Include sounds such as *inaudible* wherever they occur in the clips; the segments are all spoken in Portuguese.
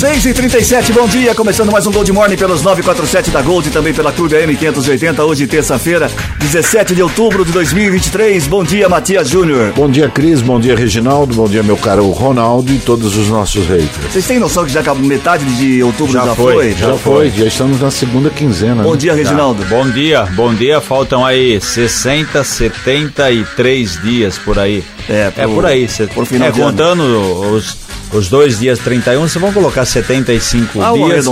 Seis e trinta e sete, bom dia, começando mais um Gold Morning pelos 947 da Gold e também pela Clube AM 580, hoje terça-feira, 17 de outubro de 2023. Bom dia, Matias Júnior. Bom dia, Cris, bom dia, Reginaldo, bom dia, meu caro Ronaldo e todos os nossos haters. Vocês têm noção que já acabou metade de outubro já, foi? Já foi, já estamos na segunda quinzena. Bom né? dia, Reginaldo. Bom dia, bom dia. Faltam aí 60, 73 dias por aí. É, pro- é por aí. Cê, por final é, contando os, os dois dias 31, vocês vão colocar 75 Ah, dias.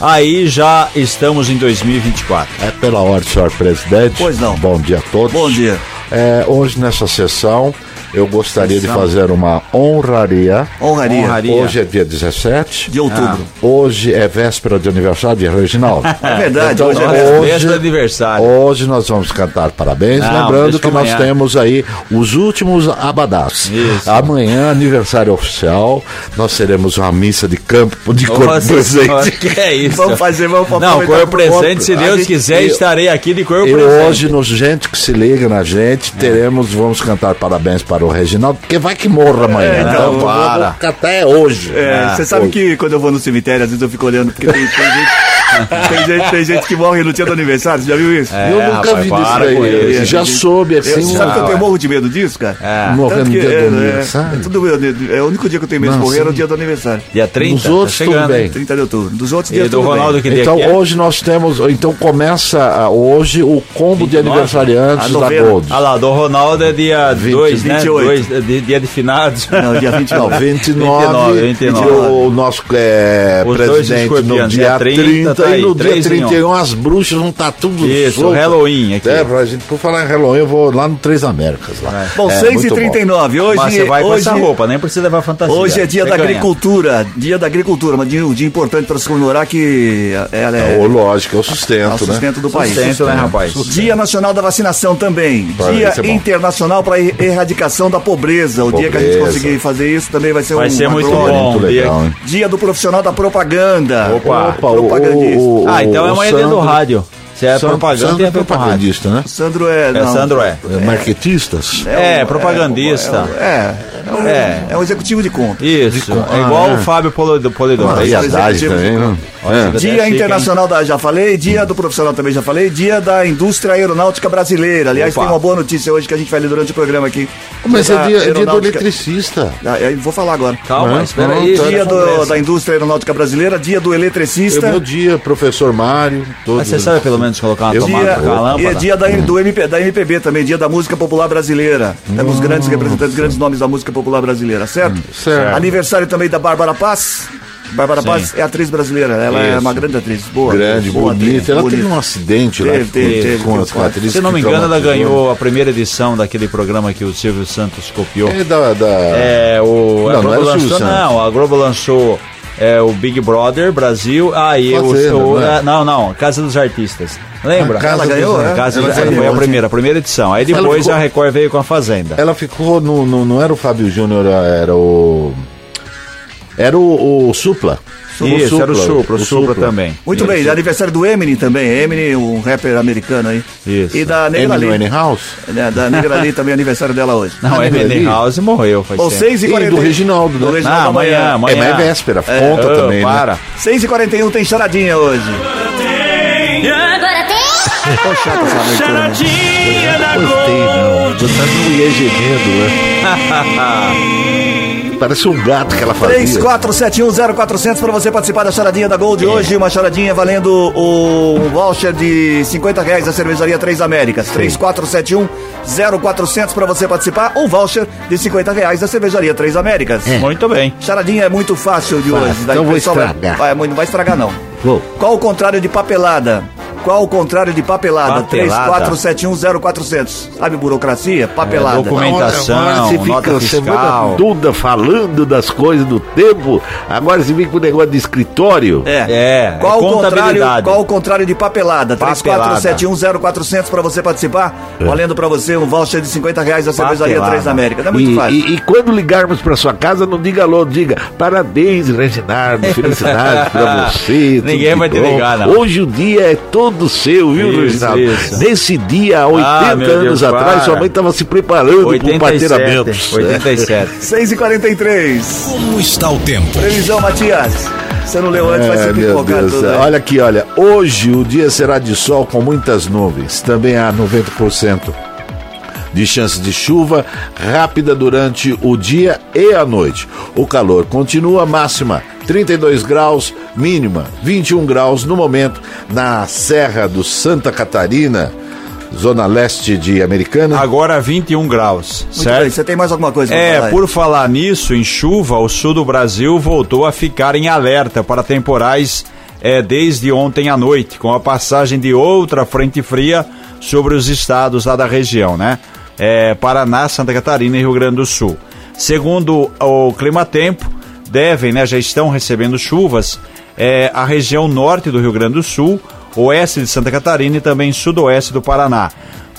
Aí já estamos em 2024. É pela ordem, senhor presidente. Pois não. Bom dia a todos. Bom dia. É, hoje nessa sessão eu gostaria de fazer uma honraria. Honraria. Honraria. Hoje é dia 17. De outubro. Hoje é véspera de aniversário de Reginaldo. *laughs* É verdade, Então, hoje é véspera. de aniversário. Hoje nós vamos cantar parabéns, Não, lembrando que nós amanhã. temos aí os últimos abadás. Isso. Amanhã, aniversário oficial, nós teremos uma missa de campo de corpo Nossa senhora, presente. que é *laughs* isso? Vamos fazer, vamos Não, corpo presente, se A Deus gente- quiser, eu- estarei aqui de corpo E presente. hoje, nos gente que se liga na gente, teremos, vamos cantar parabéns para o Reginaldo, porque vai que morra amanhã. É, né? então, vou- para. vou cantar é hoje. É, Ah, você sabe hoje. que quando eu vou no cemitério, às vezes eu fico olhando, porque tem, tem gente, tem, gente, tem gente que morre no dia do aniversário, você já viu isso? É, eu nunca rapaz, vi disso com aí. isso. Já soube Eu- assim. sabe que eu tenho morro de medo disso, cara? É. Morrendo Tanto no dia do é, é, aniversário. é tudo, é, é o único dia que eu tenho medo de morrer é no sim. dia do aniversário. Dia 30, Nos outros, tá chegando, tudo bem. hein? 30 de outubro. Dos outros E dias do tudo Ronaldo, bem. Então é? hoje nós temos, então começa ah, hoje o combo de 29? aniversariantes A da. Gold. Ah lá, do Ronaldo é dia 2, né? 28. Dois, de- dia de finados. Não, dia Não, 29. 29, 29. e o nosso é, presidente no dia dia 30, 30, tá e aí, no dia três em um. 31 as bruxas vão estar tudo Isso, soltas. Halloween aqui. É, pra gente, por falar em Halloween, eu vou lá no Três Américas. Lá. Bom, É, 6 muito e 39 Hoje, Mas você vai com hoje, essa roupa, nem precisa levar fantasia. Hoje é dia da ganha. agricultura. Dia da agricultura, mas dia, um dia importante para se comemorar que ela é, Ô, lógico, é o é o sustento, né? sustento do país. Sustento, né, rapaz? Dia Nacional da Vacinação também. Para dia isso é bom. Internacional para erradicação da pobreza. O dia que a gente Pobreza. conseguir fazer isso também vai ser Vai um ser uma muito bom. Muito dia- legal? Dia do profissional da propaganda. Opa. Opa, propagandista. O, o, Ah, então é amanhã dentro do rádio. Se é Sandro- propaganda, Sandro é com rádio. propagandista, né? Sandro é. É, não, Sandro é. É, Marketistas? É, um- propagandista. É, é, um, É. é um executivo de conta. Isso, Ah, é igual é. o Fábio Polido- Polidoro. Ah, é executivo. também, né? Olha, É. você Dia? Internacional da já falei, dia do profissional também já falei, dia da indústria aeronáutica brasileira. Aliás, Opa. tem uma boa notícia hoje que a gente vai ler durante o programa aqui. Mas é dia, é dia do aeronáutica- eletricista. Ah, eu vou falar agora. Calma, Né? espera aí. Dia do- da indústria aeronáutica brasileira, dia do É eletricista. meu dia, professor Mário. Todos Mas você sabe pelo menos colocar uma tomada Dia, com a e é dia da, do MP, da MPB também, dia da música popular brasileira. Temos grandes representantes, grandes nomes da música popular brasileira, certo? certo. Aniversário também da Bárbara Paz. Bárbara Sim. Paz é atriz brasileira, ela é Isso. uma grande atriz, boa. Grande, boa bonita. atriz, Ela bonita. teve um acidente lá Teve, teve, teve, com teve, as atrizes. Se não me engano, ela ganhou a primeira edição daquele programa que o Silvio Santos copiou. É da. da... É, o. a Não, não Globo era o Silvio lançou, Santos. não, a Globo lançou é, o Big Brother Brasil. Aí o. Fazenda, o- não é? não, não, Casa dos Artistas. Lembra? A Casa Ela ganhou, dos- né? Casa Ela dos- ganhou. foi a primeira, a primeira edição. Aí depois ficou- a Record veio com a Fazenda. Ela ficou no, no- Não era o Fábio Júnior, era o. Era o, o Supla. Isso, era o Supra, o Supra também. Muito bem, aniversário do Eminem também. Eminem, um rapper americano aí. Isso. E da Negra Eminem Lee. Winehouse. Né, da Negra Lee também aniversário dela hoje. Não, Ah, a ali? House morreu faz Ou tempo. 6 e E 40 do Reginaldo, né? Do Reginaldo Não, amanhã, amanhã. É, mas é véspera, conta Ô, também, para. né? 6 e 41 tem charadinha hoje. Agora tem. Tô chato essa abertura, né? Charadinha da Gostei, não. Você não ia gemendo, né? *laughs* Parece um gato que ela fazia. 34710400 para você participar da charadinha da Gold hoje. Uma charadinha valendo o voucher de 50 reais da cervejaria Três Américas. 34710400 para você participar. Um voucher de 50 reais da cervejaria Três Américas. Muito bem. Charadinha é muito fácil de Fácil, hoje. então o vou estragar. Vai, não vai estragar, não. Vou. Qual o contrário de papelada? Qual o contrário de papelada? Papelada. 34710400. Sabe burocracia? Papelada. É, documentação, Agora você nota fica semana fiscal. toda falando das coisas do tempo, agora você vem com o negócio de escritório. É. É, Qual, é o contrário, qual o contrário de papelada? Papelada. 34710400 para você participar. Valendo para você um voucher de 50 reais da cervejaria Papelada. Três da América. Não é muito E, fácil. e- e quando ligarmos para sua casa, não diga alô, diga parabéns, Reginaldo, felicidades para *laughs* você. Ninguém vai te ligar, não. Hoje o dia é todo seu, viu, isso. Nesse dia, há 80 Ah, anos Deus, atrás, para. sua mãe estava se preparando para 87. parteramento. 87. 6 e 43 *laughs* Como está o tempo? Previsão, Matias. Você não leu antes, vai É, se meu pipocar tudo. né? Olha aqui, olha. Hoje o dia será de sol com muitas nuvens. Também há 90% de chance de chuva rápida durante o dia e a noite. O calor continua máxima 32 graus, mínima 21 graus no momento na Serra do Santa Catarina, zona leste de Americana. Agora 21 graus, Muito certo? bem, você tem mais alguma coisa falar É, aí? por falar nisso, em chuva, o sul do Brasil voltou a ficar em alerta para temporais é, desde ontem à noite, com a passagem de outra frente fria sobre os estados lá da região, né? É, Paraná, Santa Catarina e Rio Grande do Sul. Segundo o Climatempo, devem, né, já estão recebendo chuvas é, a região norte do Rio Grande do Sul, oeste de Santa Catarina e também sudoeste do Paraná.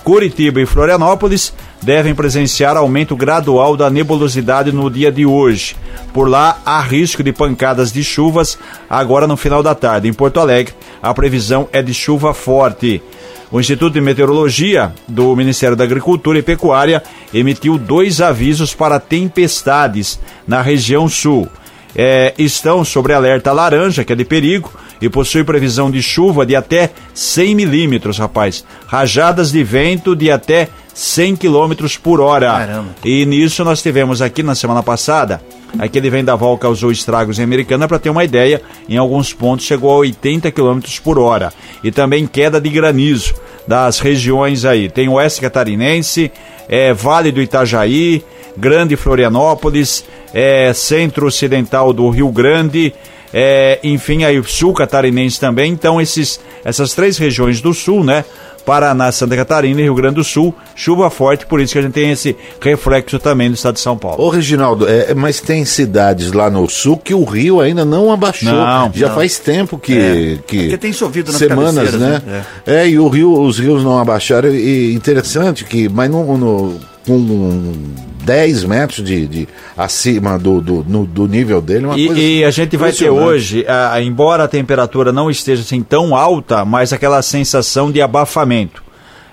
Curitiba e Florianópolis devem presenciar aumento gradual da nebulosidade no dia de hoje. Por lá, há risco de pancadas de chuvas agora no final da tarde. Em Porto Alegre, a previsão é de chuva forte. O Instituto de Meteorologia do Ministério da Agricultura e Pecuária emitiu dois avisos para tempestades na região sul. É, estão sobre alerta laranja, que é de perigo, e possui previsão de chuva de até 100 milímetros, rapaz. Rajadas de vento de até 100 quilômetros por hora. Caramba. E nisso nós tivemos aqui na semana passada, aquele vendaval causou estragos em Americana, para ter uma ideia, em alguns pontos chegou a 80 quilômetros por hora. E também queda de granizo das regiões aí. Tem Oeste Catarinense, é, Vale do Itajaí, Grande Florianópolis, é, Centro-Ocidental do Rio Grande, é, enfim, aí o Sul Catarinense também. Então, esses, essas três regiões do Sul, né? Paraná, Santa Catarina e Rio Grande do Sul, chuva forte, por isso que a gente tem esse reflexo também do estado de São Paulo. Ô, Reginaldo, é, mas tem cidades lá no sul que o rio ainda não abaixou. Não, Já não. faz tempo que. É, que porque tem chovido nas Semanas, né? né? É. e o rio, os rios não abaixaram. E interessante que, mas no, no- com 10 metros de, de acima do, do, no- do nível dele, uma coisa E, e a gente vai ter hoje, ah, embora a temperatura não esteja assim tão alta, mas aquela sensação de abafamento.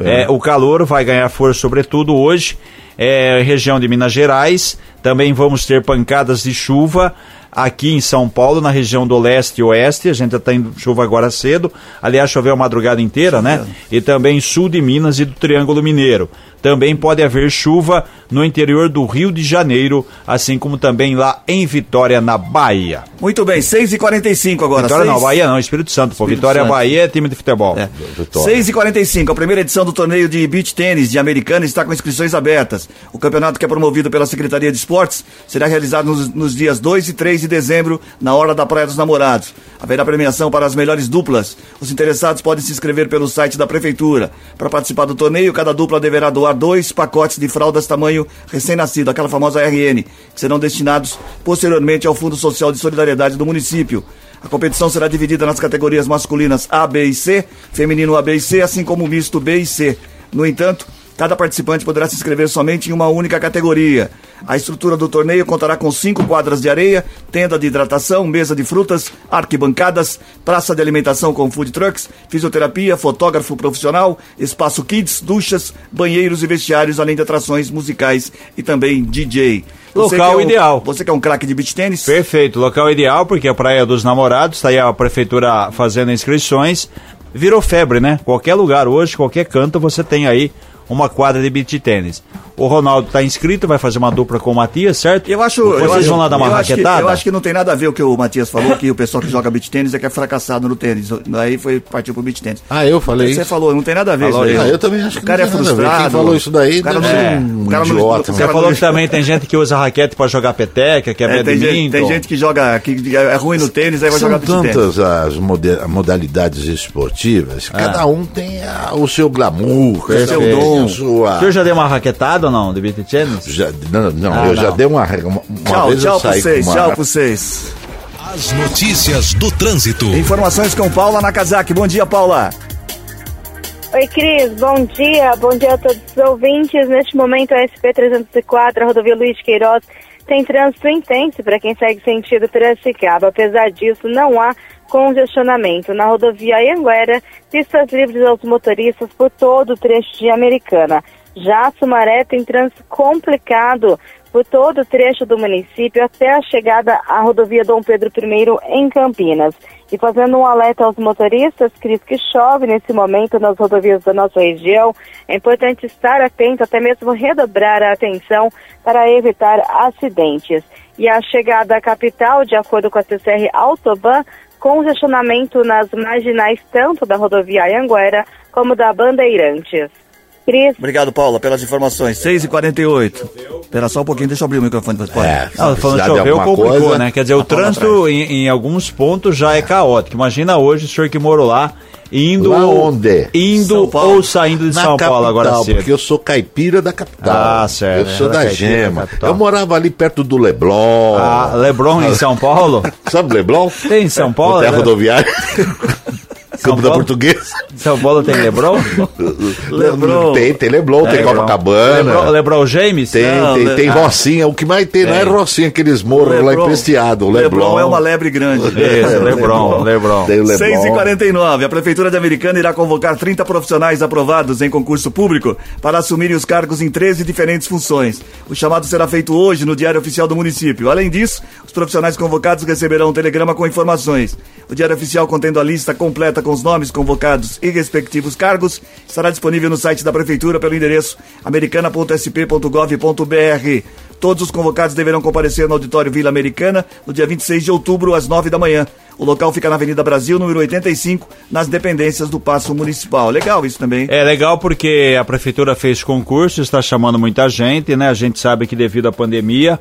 É, o calor vai ganhar força, sobretudo hoje, é, região de Minas Gerais. Também vamos ter pancadas de chuva aqui em São Paulo, na região do leste e oeste. A gente já tem chuva agora cedo. Aliás, choveu a madrugada inteira, né? E também sul de Minas e do Triângulo Mineiro. Também pode haver chuva no interior do Rio de Janeiro, assim como também lá em Vitória, na Bahia. Muito bem, 6 e 45 agora. Vitória seis- não, Bahia não, Espírito Santo. Pô, Espírito Vitória, Santo. Bahia é time de futebol. É. Vitória. 6 e 45 a primeira edição do torneio de beach tênis de Americana está com inscrições abertas. O campeonato que é promovido pela Secretaria de Esportes será realizado nos, nos dias 2 e 3 de dezembro, na hora da Praia dos Namorados. Haverá premiação para as melhores duplas. Os interessados podem se inscrever pelo site da Prefeitura. Para participar do torneio, cada dupla deverá doar dois pacotes de fraldas tamanho recém-nascido, aquela famosa RN, que serão destinados posteriormente ao Fundo Social de Solidariedade do município. A competição será dividida nas categorias masculinas A, B e C, feminino A, B e C, assim como misto B e C. No entanto, cada participante poderá se inscrever somente em uma única categoria. A estrutura do torneio contará com cinco quadras de areia, tenda de hidratação, mesa de frutas, arquibancadas, praça de alimentação com food trucks, fisioterapia, fotógrafo profissional, espaço kids, duchas, banheiros e vestiários, além de atrações musicais e também DJ. Você Local que é um- ideal. Você que é um craque de beach tênis? Perfeito, local ideal, porque a Praia dos Namorados, está aí a prefeitura fazendo inscrições. Virou febre, né? Qualquer lugar hoje, qualquer canto, você tem aí uma quadra de beach tênis. O Ronaldo está inscrito, vai fazer uma dupla com o Matias, certo? Eu acho. Vocês eu acho, vão lá dar uma eu acho que- raquetada? eu acho que não tem nada a ver o que o Matias falou, que o pessoal que joga beat tênis é que é fracassado no tênis. Daí foi partiu pro beat tênis. Ah, eu falei Você isso. falou, não tem nada a ver Falou isso. Ah, eu também acho O que cara é não tem nada a ver. frustrado. Quem falou isso daí o cara deve não- o um cara não- idiota, o né? Você cara falou não- que também tem gente que usa raquete para jogar peteca, que é, É, tem, gente, tem gente que joga, que é ruim no tênis, aí vai São jogar beat tênis. tantas as modalidades esportivas, cada um tem a- o seu glamour, cada seu um tem dom. a O sua... senhor já deu uma raquetada ou não, de beat tênis? Já- não, não, Ah, eu já não. dei uma, uma, uma Tchau, vez tchau eu pra saí vocês, uma... tchau pra vocês. As notícias do trânsito. Informações com Paula Nakazaki. Bom dia, Paula. Oi, Cris, bom dia. Bom dia a todos os ouvintes. Neste momento, a SP-304, a rodovia Luiz Queiroz, tem trânsito intenso para quem segue sentido Piracicaba. Apesar disso, não há congestionamento. Na rodovia Anhanguera, pistas livres aos motoristas por todo o trecho de Americana. Já Sumaré tem trânsito complicado por todo o trecho do município até a chegada à rodovia Dom Pedro I em Campinas. E fazendo um alerta aos motoristas, Cris, que chove nesse momento nas rodovias da nossa região, é importante estar atento, até mesmo redobrar a atenção para evitar acidentes. E a chegada à capital, de acordo com a CCR Autoban, congestionamento nas marginais tanto da rodovia Anhanguera como da Bandeirantes. Obrigado, Paula, pelas informações. 6h48. Espera só um pouquinho, deixa eu abrir o microfone para você. É, se falando de choveu, complicou, coisa, né? Quer dizer, o a Paula trânsito em, em alguns pontos já é caótico. Imagina hoje o senhor que morou lá, indo. Lá onde? Indo Paulo. ou saindo de Na São Paulo agora capital, cedo. Porque eu sou caipira da capital. Ah, certo. Eu sou É, da da Gema. capital. Eu morava ali perto do Leblon. Ah, Leblon em São Paulo? *laughs* Sabe Leblon? Tem em São Paulo? Não tem a né? rodoviária. *laughs* Campo da? Portuguesa. São Paulo tem Leblon? *laughs* Leblon. Tem, tem Leblon, tem Leblon. Copacabana. Lebron, Lebron James? Tem, Não, tem, Le- tem ah. Rocinha. O que mais tem não é. Rocinha, aqueles morros lá Leblon. empesteados. O Leblon Leblon. é uma lebre grande. *laughs* Isso, Lebron, Lebron. Tem Leblon. 6h49. A Prefeitura de Americana irá convocar 30 profissionais aprovados em concurso público para assumirem os cargos em 13 diferentes funções. O chamado será feito hoje no Diário Oficial do município. Além disso, os profissionais convocados receberão um telegrama com informações. O Diário Oficial, contendo a lista completa com os nomes convocados e respectivos cargos, estará disponível no site da Prefeitura pelo endereço americana.sp.gov.br. Todos os convocados deverão comparecer no auditório Vila Americana no dia 26 de outubro, às 9 da manhã. O local fica na Avenida Brasil, número 85, nas dependências do Paço Municipal. Legal isso também. É legal porque a prefeitura fez concurso, está chamando muita gente, né? A gente sabe que devido à pandemia,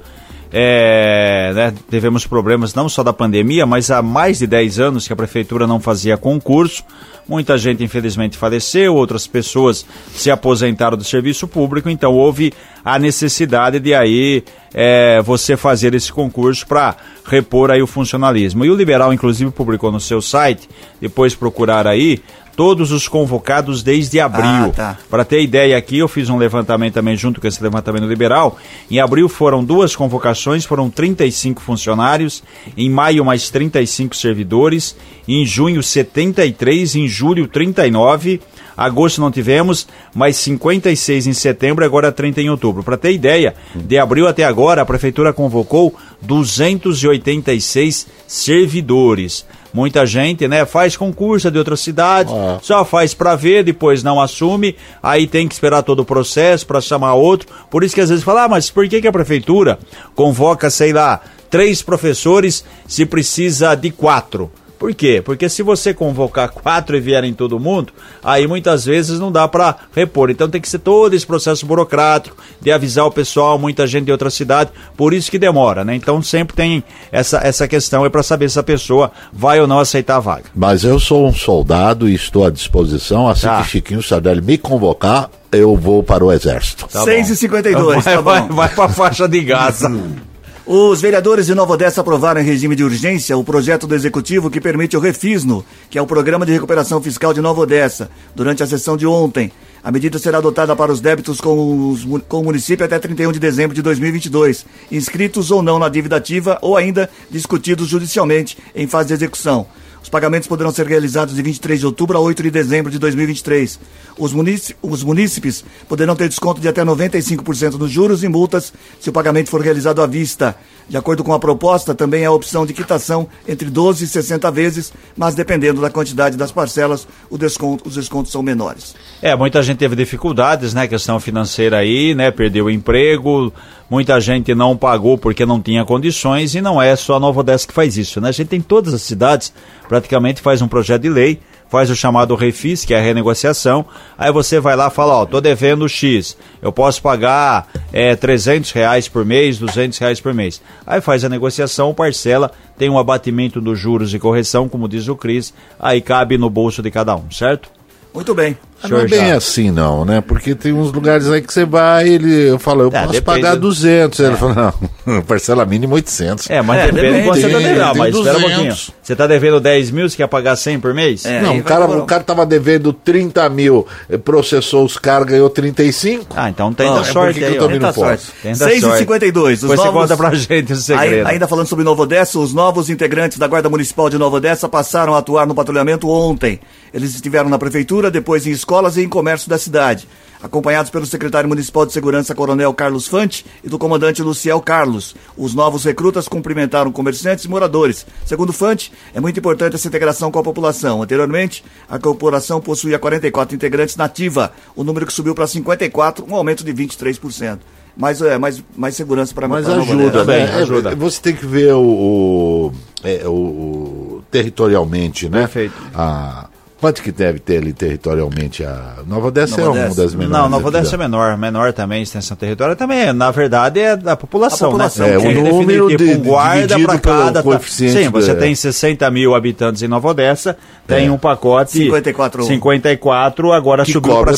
é, né, tivemos problemas não só da pandemia, mas há mais de 10 anos que a prefeitura não fazia concurso. Muita gente infelizmente faleceu, outras pessoas se aposentaram do serviço público, então houve a necessidade de aí é, você fazer esse concurso para repor aí o funcionalismo. E o Liberal, inclusive, publicou no seu site, depois procurar aí, todos os convocados desde abril. Ah, tá. Para ter ideia aqui, eu fiz um levantamento também junto com esse levantamento liberal. Em abril foram duas convocações, foram 35 funcionários, em maio mais 35 servidores, em junho 73, em julho 39, agosto não tivemos, mais 56 em setembro, agora 30 em outubro. Para ter ideia, de abril até agora a prefeitura convocou 286 servidores. Muita gente, né, faz concurso de outras cidades, Ah. só faz para ver, depois não assume, aí tem que esperar todo o processo para chamar outro. Por isso que às vezes fala, ah, mas por que, que a prefeitura convoca, sei lá, três professores se precisa de quatro? Por quê? Porque se você convocar quatro e vierem todo mundo, aí muitas vezes não dá para repor. Então tem que ser todo esse processo burocrático de avisar o pessoal, muita gente de outra cidade, por isso que demora, né? Então sempre tem essa, essa questão é para saber se a pessoa vai ou não aceitar a vaga. Mas eu sou um soldado e estou à disposição. Assim Tá. que Chiquinho Sardelli me convocar, eu vou para o Exército. Tá bom. 6h52, vai, tá vai, bom. vai pra faixa de Gaza. *laughs* Os vereadores de Nova Odessa aprovaram em regime de urgência o projeto do Executivo que permite o Refisno, que é o Programa de Recuperação Fiscal de Nova Odessa, durante a sessão de ontem. A medida será adotada para os débitos com, os com o município até 31 de dezembro de 2022, inscritos ou não na dívida ativa ou ainda discutidos judicialmente em fase de execução. Os pagamentos poderão ser realizados de 23 de outubro a 8 de dezembro de 2023. Os, os munícipes poderão ter desconto de até 95% nos juros e multas se o pagamento for realizado à vista. De acordo com a proposta, também há a opção de quitação entre 12 e 60 vezes, mas dependendo da quantidade das parcelas, desconto, os descontos são menores. É, muita gente teve dificuldades, né? Questão financeira aí, né? Perdeu o emprego, muita gente não pagou porque não tinha condições e não é só a Nova Odessa que faz isso, né? A gente tem todas as cidades, praticamente faz um projeto de lei faz o chamado refis, que é a renegociação. Aí você vai lá e fala, ó, tô devendo X, eu posso pagar é, 300 reais por mês, 200 reais por mês. Aí faz a negociação, parcela, tem um abatimento dos juros e correção, como diz o Cris, aí cabe no bolso de cada um, certo? Muito bem. Não é bem assim não, né? Porque tem uns lugares aí que você vai ele eu falo, eu é, posso pagar 200. É. Ele fala, não, *laughs* parcela mínima 800. É, mas é, depende de quanto você tá devendo. Mas espera um pouquinho. Você tá devendo 10 mil, você quer pagar 100 por mês? É, não, o cara, o cara tava devendo 30 mil, eh, processou os caras, ganhou 35. Ah, então tem oh, sorte aí, eu também não posso. 6h52. Depois novos... você conta pra gente o segredo. Ainda falando sobre Novo Odessa, os novos integrantes da Guarda Municipal de Nova Odessa passaram a atuar no patrulhamento ontem. Eles estiveram na prefeitura, depois em escolas e em comércio da cidade, acompanhados pelo secretário municipal de segurança, Coronel Carlos Fante, e do comandante Luciel Carlos. Os novos recrutas cumprimentaram comerciantes e moradores. Segundo Fante, é muito importante essa integração com a população. Anteriormente, a corporação possuía 44 integrantes nativa, o número que subiu para 54, um aumento de 23% mais, é, mais, mais segurança para Mas ajuda, né? É, ajuda. Você tem que ver o, o, é, o territorialmente, né? Perfeito. A, Quanto que deve ter ali territorialmente a Nova Odessa Nova é uma das menores? Não, Nova Odessa é menor, menor também, extensão territorial também, na verdade é da população, a população né? É, o número tipo, de, um guarda para cada... Coeficiente Sim, você tem 60 mil habitantes em Nova Odessa, tem é. um pacote... 54. 54, agora que subiu para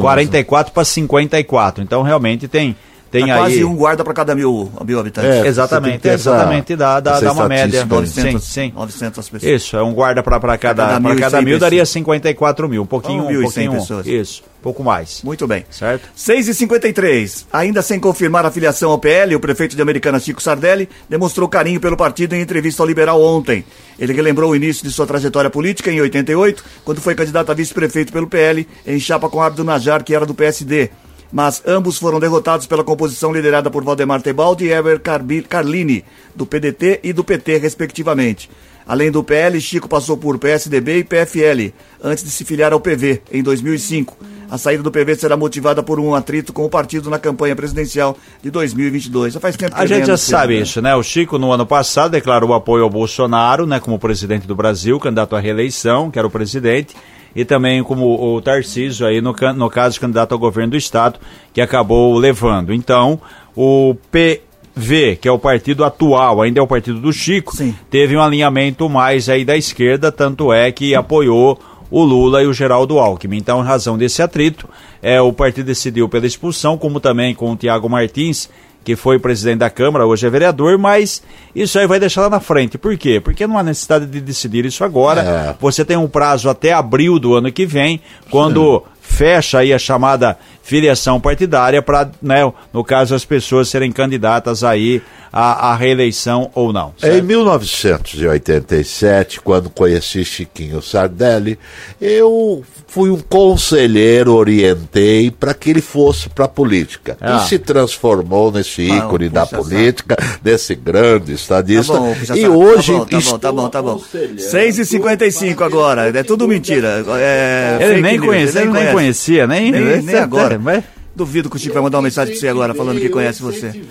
44 para 54, então realmente tem tem tá aí... quase um guarda para cada mil, mil habitantes. É, exatamente, exatamente, dá, dá, dá uma média. 900, sim, sim. 900 pessoas. Isso, é um guarda para cada, cada, mil, cada mil daria 54 mil, um pouquinho, um, um pouquinho, pessoas. isso, pouco mais. Muito bem. Certo? 6h53, ainda sem confirmar a filiação ao PL, o prefeito de Americana, Chico Sardelli, demonstrou carinho pelo partido em entrevista ao Liberal ontem. Ele relembrou o início de sua trajetória política em 88, quando foi candidato a vice-prefeito pelo PL, em chapa com Abdo Najar, que era do PSD mas ambos foram derrotados pela composição liderada por Valdemar Tebaldi e Eber Carlini, do PDT e do PT, respectivamente. Além do PL, Chico passou por PSDB e PFL, antes de se filiar ao PV, em 2005. A saída do PV será motivada por um atrito com o partido na campanha presidencial de 2022. Já faz tempo que A gente já sabe né? isso, né? O Chico, no ano passado, declarou apoio ao Bolsonaro, né, como presidente do Brasil, candidato à reeleição, que era o presidente e também como o Tarcísio aí no, no caso candidato ao governo do estado que acabou levando. Então, o PV, que é o partido atual, ainda é o partido do Chico, Sim. teve um alinhamento mais aí da esquerda, tanto é que apoiou o Lula e o Geraldo Alckmin. Então, em razão desse atrito, é, o partido decidiu pela expulsão, como também com o Tiago Martins, que foi presidente da Câmara, hoje é vereador, mas isso aí vai deixar lá na frente. Por quê? Porque não há necessidade de decidir isso agora. É. Você tem um prazo até abril do ano que vem, quando Sim. fecha aí a chamada filiação partidária para, né, no caso, as pessoas serem candidatas aí à, à reeleição ou não. Certo? Em 1987, quando conheci Chiquinho Sardelli, eu fui um conselheiro, orientei para que ele fosse para a política. Ah. E se transformou nesse ícone ah, da política, desse grande estadista. Tá bom, e tá hoje. Tá bom, tá bom, tá bom. Tá bom. 6h55 agora, é tudo mentira. É, ele nem conhecia, ele nem conhecia, nem, nem, nem agora. Mas... Duvido que o Chico vai mandar uma mensagem para você agora falando que conhece você.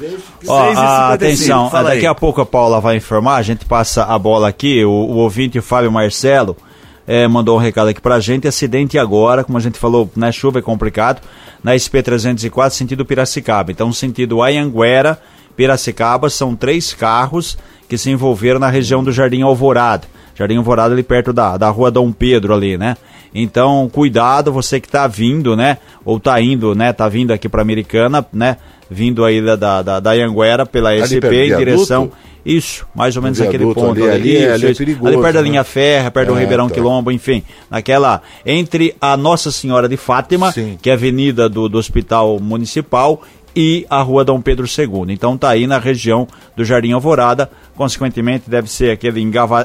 Ó, atenção, daqui a pouco a Paula vai informar, a gente passa a bola aqui, o, o ouvinte Fábio Marcelo é, mandou um recado aqui pra gente, acidente agora, como a gente falou, na né, chuva é complicado, na SP-304, sentido Piracicaba. Então, sentido Ayanguera, Piracicaba, são três carros que se envolveram na região do Jardim Alvorada. Jardim Alvorada ali perto da, da rua Dom Pedro ali, né? Então, cuidado, você que está vindo, né? Ou está indo, né? Tá vindo aqui para Americana, né? Vindo aí da, da, da Anguera pela ali SP em direção. Isso, mais ou menos aquele ponto ali. Ali, ali, é, isso, é perigoso, ali perto né? da linha Ferra, perto é, do Ribeirão tá. Quilombo, enfim. Naquela. Entre a Nossa Senhora de Fátima, Sim. que é a avenida do, do Hospital Municipal, e a Rua Dom Pedro II. Então tá aí na região do Jardim Alvorada, consequentemente deve ser aquele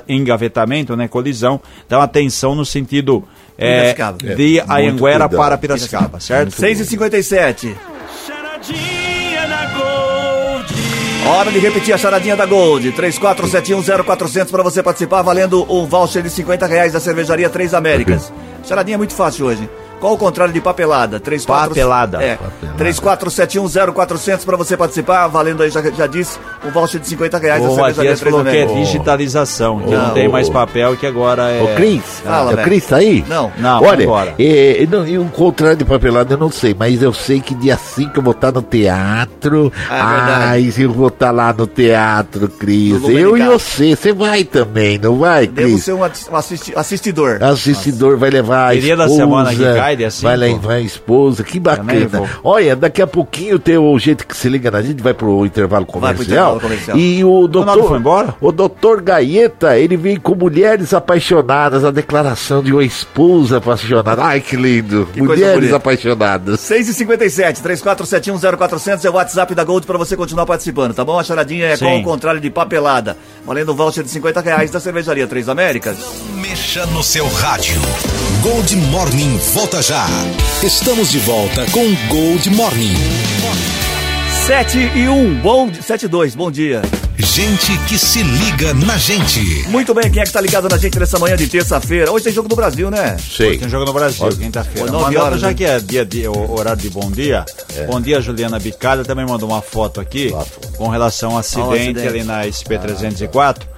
engavetamento, né, colisão. Então atenção no sentido é, Piracicaba. de É, Anhanguera cuidado. para Piracicaba, certo? 6 e 57 Charadinha na Gold. Hora de repetir a charadinha da Gold. 34710400 para você participar, valendo o voucher de 50 reais da cervejaria Três Américas. Charadinha muito fácil hoje. Qual o contrário de papelada? 34... Papelada. É. 34710400 para você participar, valendo aí, já, já disse, o voucher de 50 reais O Matias falou que é digitalização, que Não, não tem o- mais papel, que agora é... Ô, Cris, Fala, é o. Cris tá aí? Não. Não, Olha, vambora. é, não, e um contrário de papelada eu não sei, mas eu sei que dia 5 eu vou estar no teatro. Ah, é. Ai, eu vou estar lá no teatro, Cris. Eu e você, você vai também, não vai, Devo Cris? ser um ass- um assisti- assistidor. Assistidor vai levar a Queria da semana que cai, cinco. Vai levar a esposa, que bacana. Olha, daqui a pouquinho tem o jeito que se liga na gente, vai pro intervalo Vai pro comercial. intervalo comercial. E o doutor. foi embora? O doutor Gaeta, ele vem com mulheres apaixonadas, a declaração de uma esposa apaixonada. Ai, que lindo. Que mulheres apaixonadas. 6 e 57 34710400 é o WhatsApp da Gold para você continuar participando, tá bom? A charadinha é Sim. com o contrário de papelada. Valendo o voucher de 50 reais da cervejaria Três Américas. Mexa no seu rádio. Gold Morning volta já. Estamos de volta com Gold Morning. 7 e 1, bom, 7 e 2, bom dia. Gente que se liga na gente. Muito bem, quem é que tá ligado na gente nessa manhã de terça-feira? Hoje tem jogo do Brasil, né? Sei. Tem jogo no Brasil, quinta-feira. Nove horas, já né? que é dia de, o horário de bom dia. Bom dia, Juliana Bicalha. Também mandou uma foto aqui com relação ao acidente, acidente. ali na SP-304.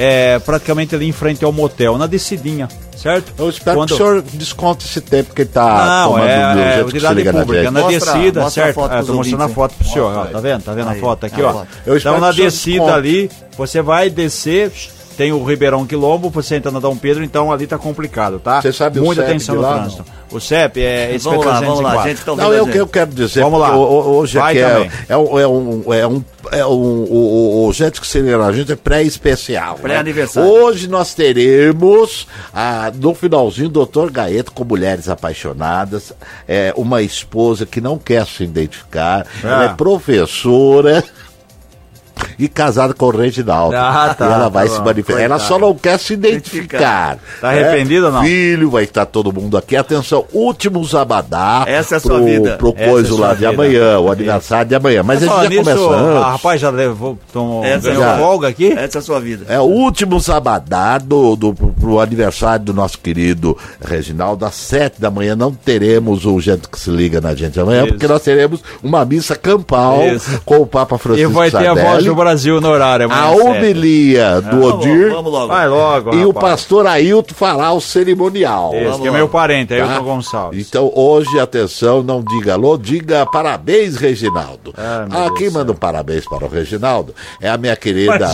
É, praticamente ali em frente ao motel, na descidinha, certo? Eu espero Quando- que o senhor desconte esse tempo que ele tá Não, tomando é, do é utilidade liga na pública, na Mostra- descida, mostra a certo? foto Ah, mostrando a ouvintes, foto pro senhor, ó, tá vendo? Tá vendo Aí, a foto aqui, a ó? foto. Eu espero Então na o descida desconte. ali, você vai descer, tem o Ribeirão Quilombo, você entra na Dom Pedro, então ali tá complicado, tá? Você sabe o Muita CEP atenção de no lá, trânsito. O CEP é esse Vamos lá, vamos lá, gente que tá Não, a eu, gente. eu quero dizer, Vamos lá. hoje Vai aqui é, é, um, é um. É um, é um o, o, o gente que se liga na gente é pré-especial. né? Pré-aniversário. Hoje nós teremos, ah, no finalzinho, o doutor Gaeto com mulheres apaixonadas, é, uma esposa que não quer se identificar, ela é professora. E casada com o Reginaldo. Ah, tá, e ela tá vai bom. se manifestar. Ela só não quer se identificar. Tá arrependido ou não? Filho, vai estar todo mundo aqui. Atenção, último Zabadá. Essa é a sua pro, vida. Pro Essa é coisa lá de vida. amanhã, o aniversário de amanhã. Mas a gente Falar já nisso, começa a antes. rapaz já levou, tomou, Essa ganhou já. folga aqui? Essa é a sua vida. É o último Zabadá do, do, pro, pro aniversário do nosso querido Reginaldo. Às sete da manhã não teremos o gente que se liga na gente amanhã, Isso. porque nós teremos uma missa campal Isso. com o Papa E Francisco vai ter a voz Sardelli, do Brasil no horário. a homilia do Vamos, Odir vamos logo. Vai logo, e o pastor Ailton falar o cerimonial. Esse Vamos que é meu parente, Ailton Tá? Gonçalves. Então hoje, atenção, não diga alô, diga parabéns, Reginaldo. Ah, meu Ah, Deus quem do manda um parabéns para o Reginaldo é a minha querida?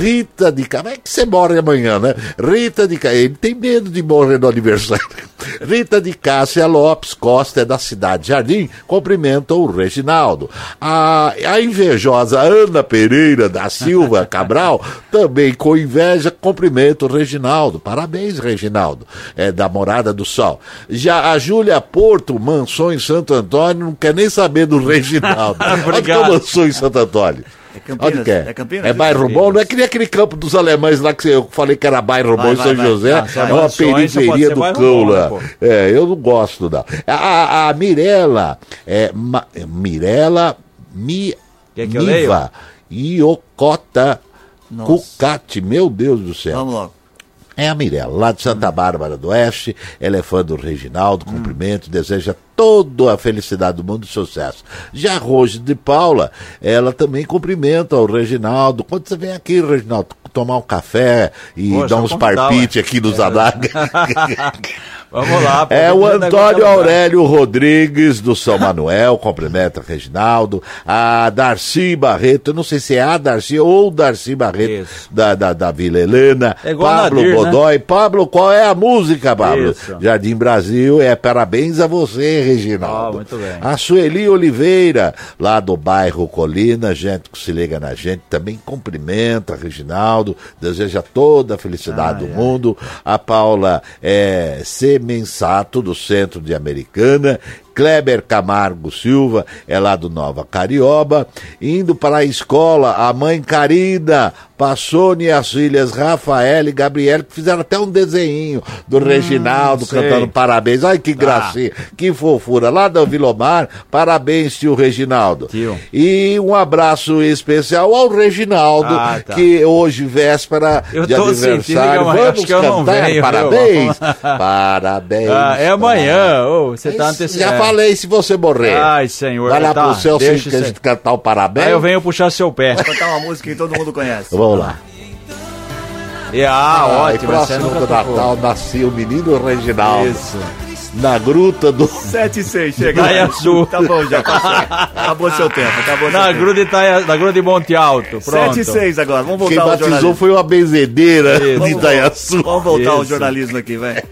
Rita de Cá. Como é que você morre amanhã, né? Rita de Cá. Ele tem medo de morrer no aniversário. *laughs* Rita de Cássia Lopes Costa, é da cidade de Jardim, cumprimenta o Reginaldo. A, a invejosa Ana Pereira da Silva Cabral, também com inveja, cumprimenta o Reginaldo. Parabéns, Reginaldo. É da Morada do Sol. Já a Júlia Porto, Mansões Santo Antônio, não quer nem saber do Reginaldo. *laughs* Onde que é Obrigado. Mansões Santo Antônio? É Campinas, Onde que é? é Campinas, É isso? bairro bom? Não é que nem aquele campo dos alemães lá que eu falei que era bairro Vai, bom em vai, São vai. José. Ah, se é é uma periferia do cão né, lá. pô? É, eu não gosto, não. A, a, a Mirella, é, Ma, Mirella Mi, Quer que eu Miva Iocota Nossa. Cucati, meu Deus do céu. Vamos logo. É a Mirella, lá de Santa Bárbara do Oeste. Ela é fã do Reginaldo, cumprimento, deseja toda a felicidade do mundo e sucesso. Já a Rose de Paula, ela também cumprimenta o Reginaldo. Quando você vem aqui, Reginaldo, tomar um café e Poxa, dar uns convidar, parpite aqui nos Adaga. *laughs* *laughs* Vamos lá. É o Antônio lugar. Aurélio Rodrigues do São Manuel, cumprimenta Reginaldo. A Darcy Barreto, eu não sei se é a Darcy ou Darcy Barreto Isso. da, da, da Vila Helena. É igual Pablo Nadir, né? Godoy. Pablo, qual é a música, Pablo? Isso. Jardim Brasil, é parabéns a você, Reginaldo. Ah, muito bem. A Sueli Oliveira, lá do bairro Colina, gente que se liga na gente, também cumprimenta Reginaldo, deseja toda a felicidade do mundo. A Paula é, C. Mensato, do Centro de Americana, Kleber Camargo Silva, é lá do Nova Carioba. Indo para a escola, a mãe Carida, Passone e as filhas Rafael e Gabriel, que fizeram até um desenho do Reginaldo sei. cantando parabéns. Ai, que gracinha, que fofura. Lá da Vilomar, parabéns, tio Reginaldo. Tio. E um abraço especial ao Reginaldo, Ah, tá. que hoje, véspera Eu de aniversário, vamos acho que eu não cantar venho, parabéns. *laughs* parabéns. Ah, é amanhã. Você tá Já antecipando. falei se você morrer. Ai, senhor. Vai lá tá, pro céu deixa que a isso gente cantar o parabéns. Aí eu venho puxar seu pé. Vou cantar uma música que todo mundo conhece. Vamos lá. E, ah, Ai, ótimo. Próximo nunca do. Natal nasceu o menino Reginaldo. Isso. Na gruta do. 7 e 6, *laughs* chega. Praia Azul. Tá bom, já passou. Acabou seu tempo, acabou seu Na tempo. gruta, de Itaia, na gruda de Monte Alto. Pronto. 7 e 6 agora, vamos voltar Quem ao batizou jornalismo. foi uma benzedeira de Itaiaçu. vamos voltar ao Isso. jornalismo aqui, velho.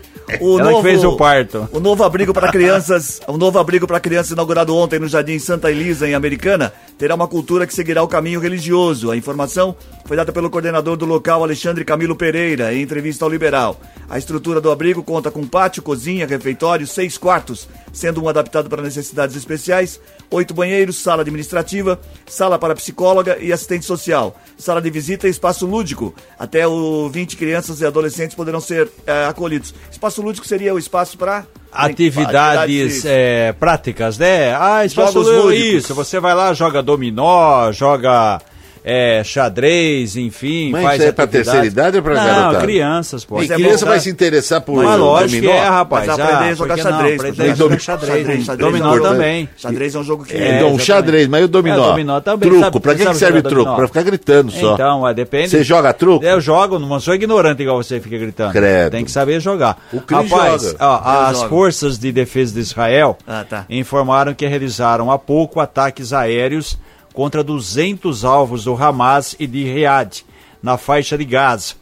O Ela que fez o parto. O novo abrigo para crianças, o novo abrigo para crianças inaugurado ontem no Jardim Santa Elisa, em Americana, terá uma cultura que seguirá o caminho religioso. A informação foi dada pelo coordenador do local, Alexandre Camilo Pereira, em entrevista ao Liberal. A estrutura do abrigo conta com pátio, cozinha, refeitório, seis quartos, sendo um adaptado para necessidades especiais, oito banheiros, sala administrativa, sala para psicóloga e assistente social, sala de visita e espaço lúdico. Até o 20 crianças e adolescentes poderão ser eh, acolhidos. Espaço lúdico seria o espaço para Atividades é, práticas, né? Ah, espaço Jogos lúdico. Isso, você vai lá, joga dominó, joga é, xadrez, enfim. Mas faz isso é pra terceira idade ou pra Não, garotada? crianças, pô. E Mas é criança vai se interessar por Mas lógico que dominó? é, rapaz. Mas aprender a ah, jogar que não? xadrez, Aprender a jogar xadrez. Dominó é também. Xadrez é um jogo que... É, então, xadrez, mas e o dominó? É, o dominó também, Truco, sabe- pra que, que serve jogar truco? Pra ficar gritando só. Então, é, depende. Você joga truco? Eu jogo, não sou ignorante igual você fica gritando. Credo. Tem que saber jogar. O Cris Rapaz, as forças de defesa de Israel Ah, tá. informaram que realizaram há pouco ataques aéreos contra 200 alvos do Hamas e de Riad, na faixa de Gaza.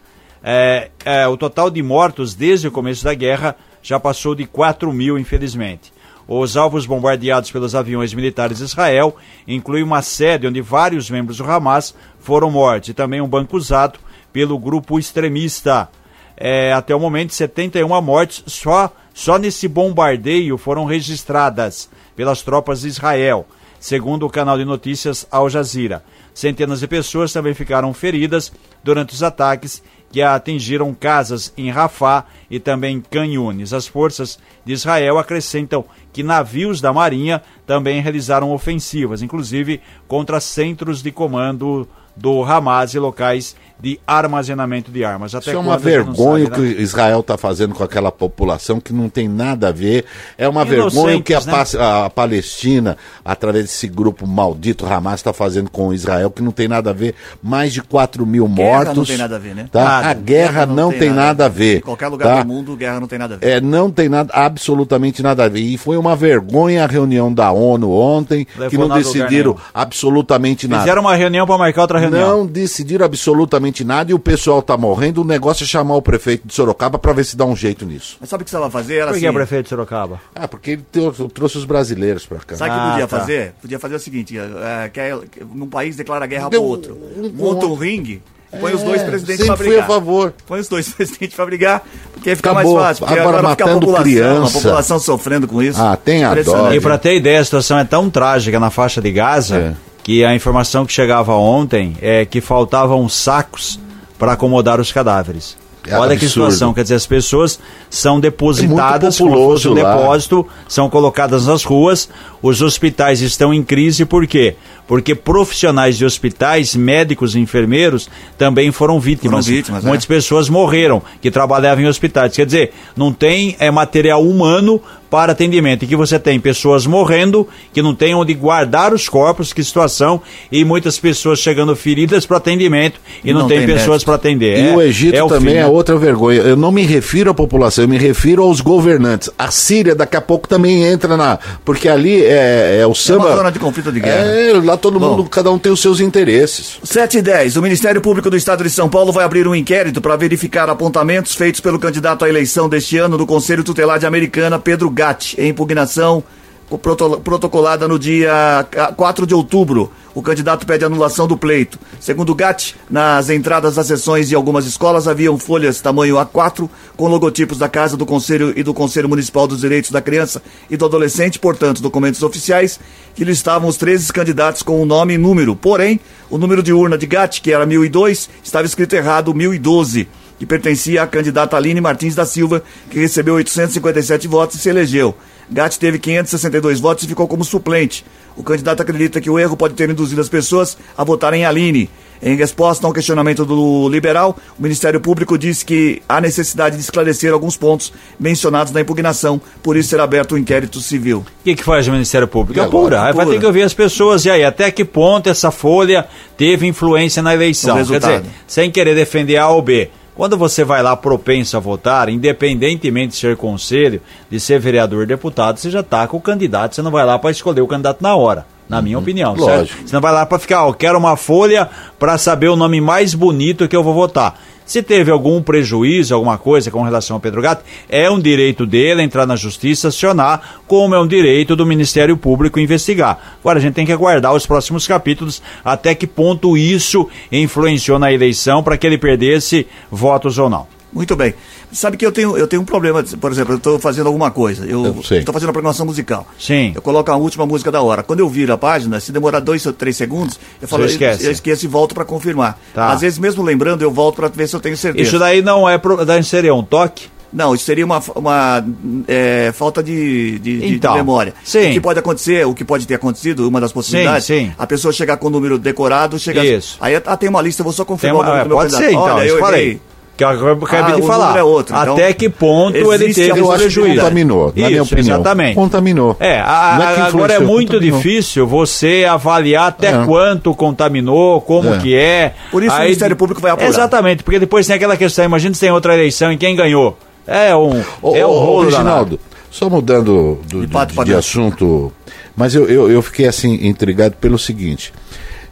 É, é, o total de mortos desde o começo da guerra já passou de 4 mil, infelizmente. Os alvos bombardeados pelos aviões militares de Israel incluem uma sede onde vários membros do Hamas foram mortos e também um banco usado pelo grupo extremista. É, até o momento, 71 mortes só, só nesse bombardeio foram registradas pelas tropas de Israel, segundo o canal de notícias Al Jazeera. Centenas de pessoas também ficaram feridas durante os ataques que atingiram casas em Rafah e também em Can Yunis. As forças de Israel acrescentam que navios da Marinha também realizaram ofensivas, inclusive contra centros de comando do Hamas e locais de armazenamento de armas. Até Isso é uma não vergonha o sabe, né? que Israel está fazendo com aquela população que não tem nada a ver. É uma vergonha o que a, né? a Palestina, através desse grupo maldito Hamas, está fazendo com Israel, que não tem nada a ver. Mais de 4 mil Guerra mortos. não tem nada a ver, né? Tá? Nada. A guerra não, tem, nada a ver. Em qualquer lugar tá? do mundo, guerra não tem nada a ver. É, não tem nada, absolutamente nada a ver. E foi uma vergonha a reunião da ONU ontem, Levou que não nada decidiram absolutamente nada. Fizeram uma reunião para marcar outra reunião. Não decidiram absolutamente nada e o pessoal tá morrendo. O negócio é chamar o prefeito de Sorocaba para ver se dá um jeito nisso. Mas sabe o que você vai fazer? Era Por que assim, é prefeito de Sorocaba? Ah, porque ele trou- trouxe os brasileiros para cá. Sabe o que Ah, podia tá. fazer? Podia fazer o seguinte: é, quer, num país declara guerra Deu pro outro. um Monta um ringue, põe os dois É, presidentes pra brigar. a favor. Põe os dois *laughs* presidentes pra brigar, porque aí fica Acabou. mais fácil. Porque Agora agora, fica a matando população, criança. a população sofrendo com isso. Ah, tem a dó. E para ter ideia, a situação é tão trágica na faixa de Gaza É. que a informação que chegava ontem é que faltavam sacos para acomodar os cadáveres. É Olha que absurdo. situação, quer dizer, as pessoas são depositadas É como um depósito, são colocadas nas ruas, os hospitais estão em crise, por quê? Porque profissionais de hospitais, médicos e enfermeiros também foram vítimas. Foram vítimas, é. Muitas pessoas morreram que trabalhavam em hospitais. Quer dizer, não tem é, material humano para atendimento. E que você tem pessoas morrendo, que não tem onde guardar os corpos, que situação, e muitas pessoas chegando feridas para atendimento e não, Não tem, tem pessoas para atender. E É- o Egito é também fim, é outra vergonha. Eu não me refiro à população, eu me refiro aos governantes. A Síria daqui a pouco também entra na. Porque ali é, é o É samba. uma zona de conflito de guerra. É, lá todo Bom. mundo, cada um tem os seus interesses. 7 e 10. O Ministério Público do Estado de São Paulo vai abrir um inquérito para verificar apontamentos feitos pelo candidato à eleição deste ano do Conselho Tutelar de Americana, Pedro Gatti, em impugnação proto- protocolada no dia 4 de outubro. O candidato pede anulação do pleito. Segundo o GAT, nas entradas das sessões de algumas escolas haviam folhas tamanho A4 com logotipos da Casa do Conselho e do Conselho Municipal dos Direitos da Criança e do Adolescente, portanto, documentos oficiais, que listavam os 13 candidatos com o nome e número. Porém, o número de urna de GAT, que era 1002, estava escrito errado 1012 que pertencia à candidata Aline Martins da Silva, que recebeu 857 votos e se elegeu. Gatti teve 562 votos e ficou como suplente. O candidato acredita que o erro pode ter induzido as pessoas a votarem em Aline. Em resposta a um questionamento do liberal, o Ministério Público disse que há necessidade de esclarecer alguns pontos mencionados na impugnação, por isso será aberto um inquérito civil. O que, que faz o Ministério Público? E agora? Apura. Aí vai ter que ouvir as pessoas. E aí, até que ponto essa folha teve influência na eleição? Quer dizer, sem querer defender A ou B. Quando você vai lá propenso a votar, independentemente de ser conselho, de ser vereador, deputado, você já está com o candidato, você não vai lá para escolher o candidato na hora. Na minha opinião, certo? Uhum. Lógico. Você não vai lá para ficar, ó, quero uma folha para saber o nome mais bonito que eu vou votar. Se teve algum prejuízo, alguma coisa com relação ao Pedro Gato, é um direito dele entrar na justiça, acionar, como é um direito do Ministério Público investigar. Agora a gente tem que aguardar os próximos capítulos até que ponto isso influenciou na eleição para que ele perdesse votos ou não. Muito bem. Sabe que eu tenho, eu tenho um problema, por exemplo, eu estou fazendo alguma coisa, eu Eu estou fazendo a programação musical. Sim. Eu coloco a última música da hora. Quando eu viro a página, se demorar dois ou três segundos, eu falo, esquece. eu esqueço e volto para confirmar. Tá. Às vezes, mesmo lembrando, eu volto para ver se eu tenho certeza. Isso daí não é, pro- daí seria um toque? Não, isso seria uma, uma é, falta de, de, de- de Então, memória. sim. O que pode acontecer, o que pode ter acontecido, uma das possibilidades, sim. a pessoa chegar com o número decorado, chega. Isso. Aí ah, tem uma lista, eu vou só confirmar uma- o é, número do meu pode candidato. ser, então, Olha, eu falei. Que eu acabei Ah, de o falar. é outro, então Até que ponto ele teve Eu que prejuízo. contaminou, na minha Isso, opinião. Exatamente. Contaminou. É, a- é agora é muito contaminou. difícil você avaliar até É. quanto contaminou, como É. que é. Por isso o Ministério Público vai apurar. Exatamente, porque depois tem aquela questão, imagina se tem outra eleição e quem ganhou. É um, Ô, é um ô, ô, rolo. Reginaldo, só mudando do- De de, de- assunto, mas eu, eu, eu fiquei assim intrigado pelo seguinte.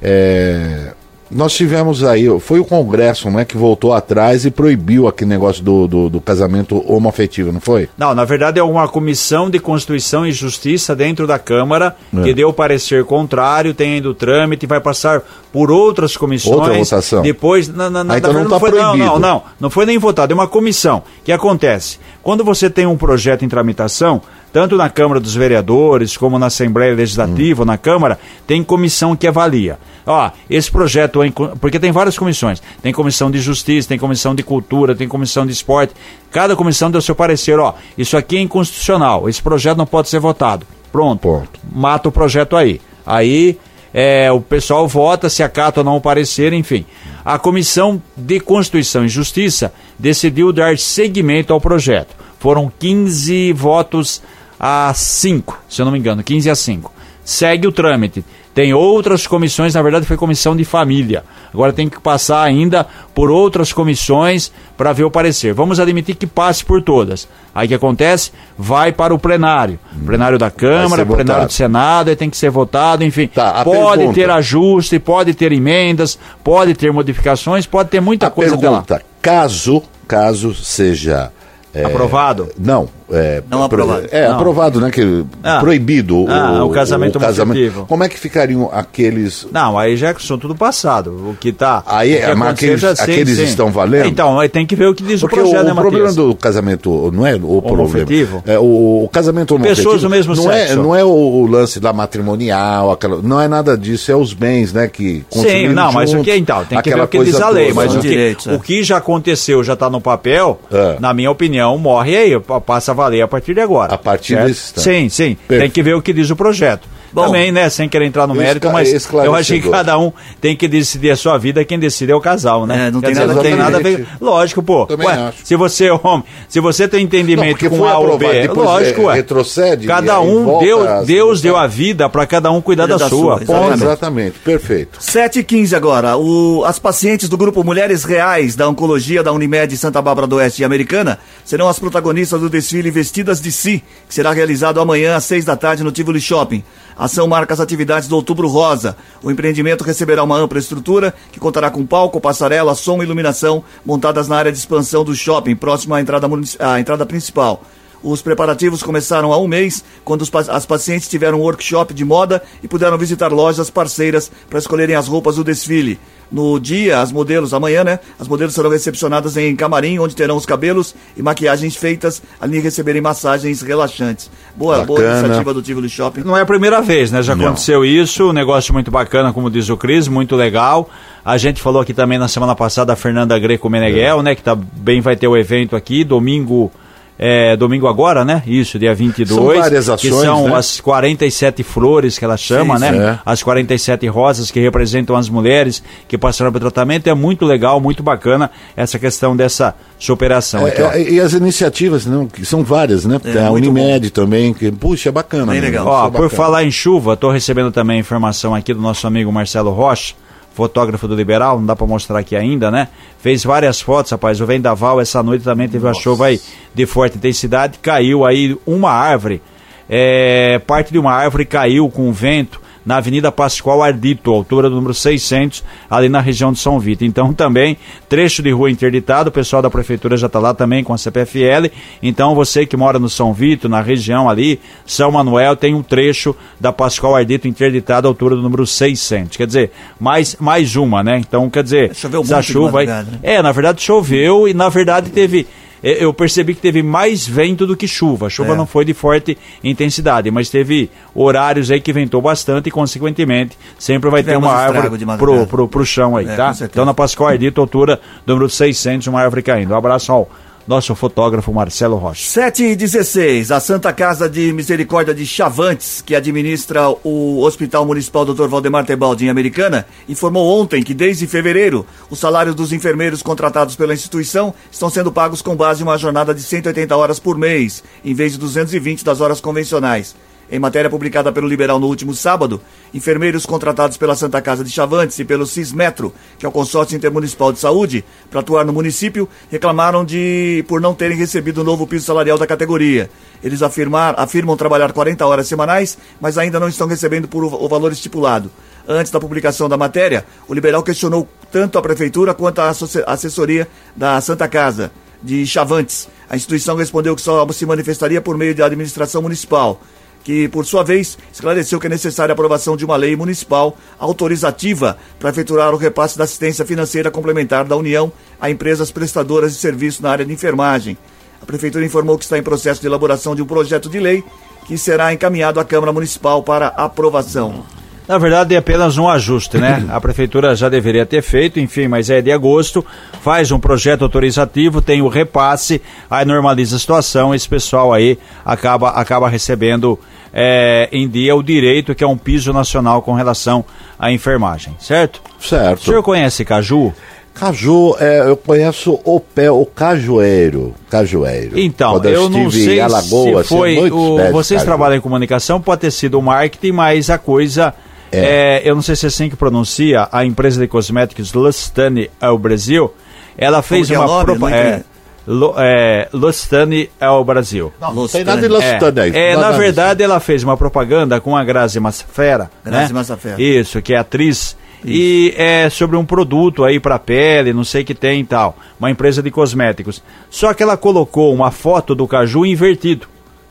é, nós tivemos aí, foi o Congresso né, que voltou atrás e proibiu aquele negócio do, do, do casamento homoafetivo, não foi? Não, na verdade é uma comissão de Constituição e Justiça dentro da Câmara É. que deu parecer contrário, tem ainda o trâmite, vai passar por outras comissões. Outra votação. Depois, na, na, na Ah, então verdade, não tá foi, não, proibido. não, não, não foi nem votado, é uma comissão. O que acontece? Quando você tem um projeto em tramitação, tanto na Câmara dos Vereadores como na Assembleia Legislativa ou na Câmara, tem comissão que avalia. Ó, esse projeto é porque tem várias comissões. Tem comissão de justiça, tem comissão de cultura, tem comissão de esporte. Cada comissão deu seu parecer, ó, isso aqui é inconstitucional, esse projeto não pode ser votado. Pronto. Ponto. Mata o projeto aí. Aí é, o pessoal vota se acata ou não o parecer, enfim. A Comissão de Constituição e Justiça decidiu dar seguimento ao projeto. Foram 15 votos a 5, se eu não me engano, 15 a 5. Segue o trâmite. Tem outras comissões, na verdade foi comissão de família. Agora tem que passar ainda por outras comissões para ver o parecer. Vamos admitir que passe por todas. Aí o que acontece? Vai para o plenário. Plenário da Câmara, plenário votado. do Senado, aí tem que ser votado, enfim. Tá, pode pergunta. ter ajuste, pode ter emendas, pode ter modificações, pode ter muita A coisa até lá. pergunta, caso, caso seja... é, Aprovado? Não, é, Não aprovado. É, Não. aprovado, né? Que, Ah. proibido Ah, o casamento homoafetivo. Como é que ficariam aqueles Não, aí já é assunto do passado. O que tá. Aí, o que mas aqueles- aqueles estão valendo? Então, aí tem que ver o que diz Porque o projeto, o, né, o problema do casamento não é o problema. É, o, o casamento homoafetivo Pessoas do mesmo não é sexo. não é o, o lance da matrimonial, aquela, não é nada disso, é os bens, né, que Sim, não, mas o juntos, que então? Tem que ver o que diz a lei. Mas o que, é. o que já aconteceu, já está no papel, É. na minha opinião, morre aí, pa- passa valer a partir de agora. A partir certo? desse instante. Sim, sim. Tem Perfeito. que ver o que diz o projeto. Bom, Também, né, sem querer entrar no mérito, mas eu acho que cada um tem que decidir a sua vida, quem decide é o casal, né? É, não tem dizer, nada não a tem ver. nada a ver. Lógico, pô. Também Ué, acho. se você é homem, se você tem Não, entendimento porque com A ou B, lógico, é, ué. retrocede, Cada um, Deus, a se Deus deu a vida para cada um cuidar Cuida da, da sua. sua, ponto. Exatamente, perfeito. 7 e 15 agora. O- as pacientes do grupo Mulheres Reais da Oncologia da Unimed Santa Bárbara do Oeste e Americana serão as protagonistas do desfile Vestidas de Si, que será realizado amanhã às 6 da tarde no Tivoli Shopping. A ação marca as atividades do Outubro Rosa. O empreendimento receberá uma ampla estrutura que contará com palco, passarela, som e iluminação montadas na área de expansão do shopping, próximo à entrada, à entrada principal. Os preparativos começaram há um mês, quando os, as pacientes tiveram um workshop de moda e puderam visitar lojas parceiras para escolherem as roupas do desfile. No dia, as modelos, amanhã, né? As modelos serão recepcionadas em camarim, onde terão os cabelos e maquiagens feitas, ali receberem massagens relaxantes. Boa, boa iniciativa do Tivoli Shopping. Não é a primeira vez, né? Já Não. aconteceu isso, um negócio muito bacana, como diz o Cris, muito legal. A gente falou aqui também na semana passada a Fernanda Greco Meneghel, né? Que também vai ter o evento aqui, domingo. É, domingo agora, né? Isso, dia 22. São várias Que ações, são né? as 47 flores que ela chama, Sim, né? É. As 47 rosas que representam as mulheres que passaram pelo tratamento. É muito legal, muito bacana essa questão dessa superação. aqui, ó. É, é, e as iniciativas, não, que são várias, né? Tem a Unimed também, que, puxa, é bacana. Bem legal. Isso Ó, é por bacana. falar em chuva, estou recebendo também informação aqui do nosso amigo Marcelo Rocha, fotógrafo do Liberal, não dá para mostrar aqui ainda, né? Fez várias fotos, rapaz. O Vendaval essa noite também teve uma chuva aí de forte intensidade, caiu aí uma árvore, é, parte de uma árvore caiu com vento na Avenida Pascoal Ardito, altura do número 600, ali na região de São Vito. Então *laughs* também, trecho de rua interditado, o pessoal da prefeitura já está lá também com a CPFL. Então você que mora no São Vito, na região ali, São Manuel, tem um trecho da Pascoal Ardito interditado, altura do número 600. Quer dizer, mais, mais uma, né? Então, quer dizer, Choveu essa chuva aí... né? É, na verdade choveu e na verdade teve... eh, Eu percebi que teve mais vento do que chuva. A chuva É. não foi de forte intensidade, mas teve horários aí que ventou bastante e, consequentemente, sempre vai Tivemos ter uma árvore pro, pro, pro chão aí, É, tá? Então, na Pascoal Ardito, altura do número 600, uma árvore caindo. Um abraço ao nosso fotógrafo Marcelo Rocha. 7 e 16, a Santa Casa de Misericórdia de Chavantes, que administra o Hospital Municipal Dr. Valdemar Tebaldi em Americana, informou ontem que desde fevereiro os salários dos enfermeiros contratados pela instituição estão sendo pagos com base em uma jornada de 180 horas por mês, em vez de 220 das horas convencionais. Em matéria publicada pelo Liberal no último sábado, enfermeiros contratados pela Santa Casa de Chavantes e pelo Cismetro, que é o consórcio intermunicipal de saúde, para atuar no município, reclamaram de por não terem recebido o novo piso salarial da categoria. Eles afirmar, afirmam trabalhar 40 horas semanais, mas ainda não estão recebendo por o, o valor estipulado. Antes da publicação da matéria, o liberal questionou tanto a prefeitura quanto a assessoria da Santa Casa de Chavantes. A instituição respondeu que só se manifestaria por meio da administração municipal que, por sua vez, esclareceu que é necessária a aprovação de uma lei municipal autorizativa para efetuar o repasse da assistência financeira complementar da União a empresas prestadoras de serviço na área de enfermagem. A Prefeitura informou que está em processo de elaboração de um projeto de lei que será encaminhado à Câmara Municipal para aprovação. Na verdade, é apenas um ajuste, né? *laughs* A prefeitura já deveria ter feito, enfim, mas é de agosto, faz um projeto autorizativo, tem o repasse, aí normaliza a situação, esse pessoal aí acaba, acaba recebendo é, em dia o direito, que é um piso nacional com relação à enfermagem, certo? O Certo. senhor conhece Caju? Caju, é, eu conheço o pé, o cajueiro. Cajueiro. Então, Quando eu não estive sei Alagoas, se foi. é o- vocês trabalham em comunicação, pode ter sido o marketing, mas a coisa. É. eu não sei se é assim que pronuncia, a empresa de cosméticos Lustane ao Brasil, ela fez é o uma nome? propa- Não é, entendi. Lu- é, ao Brasil. Não, não tem nada de Lustane. Lustane aí. É, Não, na verdade, ela fez uma propaganda com a Grazi Massafera. Grazi né? Massafera. Isso, que é atriz. E é sobre um produto aí para pele, não sei o que tem e tal. Uma empresa de cosméticos. Só que ela colocou uma foto do caju invertido.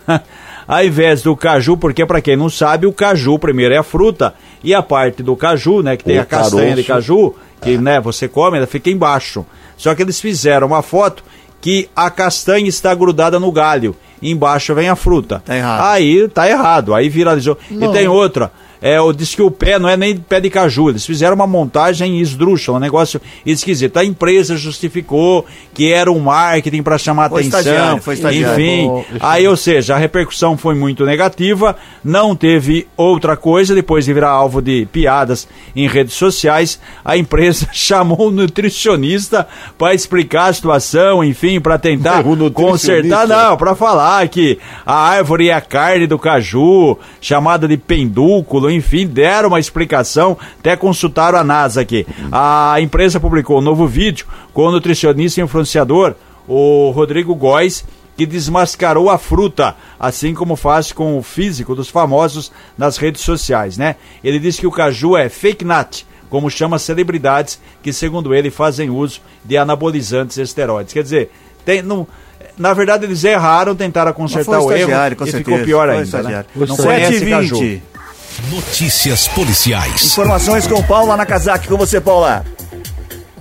*laughs* Ao invés do caju, porque para quem não sabe, o caju primeiro é a fruta e a parte do caju, né, que tem O a castanha de caroço. caju, que né, você come, ela fica embaixo. Só que eles fizeram uma foto que a castanha está grudada no galho, embaixo vem a fruta. Tá errado. Aí tá errado, aí viralizou. E tem outra. É, o- diz que o pé não é nem pé de caju, eles fizeram uma montagem esdrúxula, um negócio esquisito. A empresa justificou que era um marketing para chamar Foi atenção. estagiário, foi estagiário. Enfim, aí, ou seja, a repercussão foi muito negativa, não teve outra coisa, depois de virar alvo de piadas em redes sociais, a empresa *laughs* chamou um nutricionista para explicar a situação, enfim, para tentar *laughs* consertar, não, para falar que a árvore é a carne do caju, chamada de pendúculo, enfim, deram uma explicação, até consultaram a NASA aqui. A empresa publicou um novo vídeo com o nutricionista e influenciador, o Rodrigo Góes, que desmascarou a fruta, assim como faz com o físico dos famosos nas redes sociais, né? Ele disse que o caju é fake nut, como chama celebridades que, segundo ele, fazem uso de anabolizantes e esteroides. Quer dizer, tem, não, na verdade, eles erraram, tentaram consertar o erro e certeza. ficou pior Foi ainda. Né? Não conhece 7 Caju. 20 Notícias policiais. Informações com Paula Nakazaki. Com você, Paula.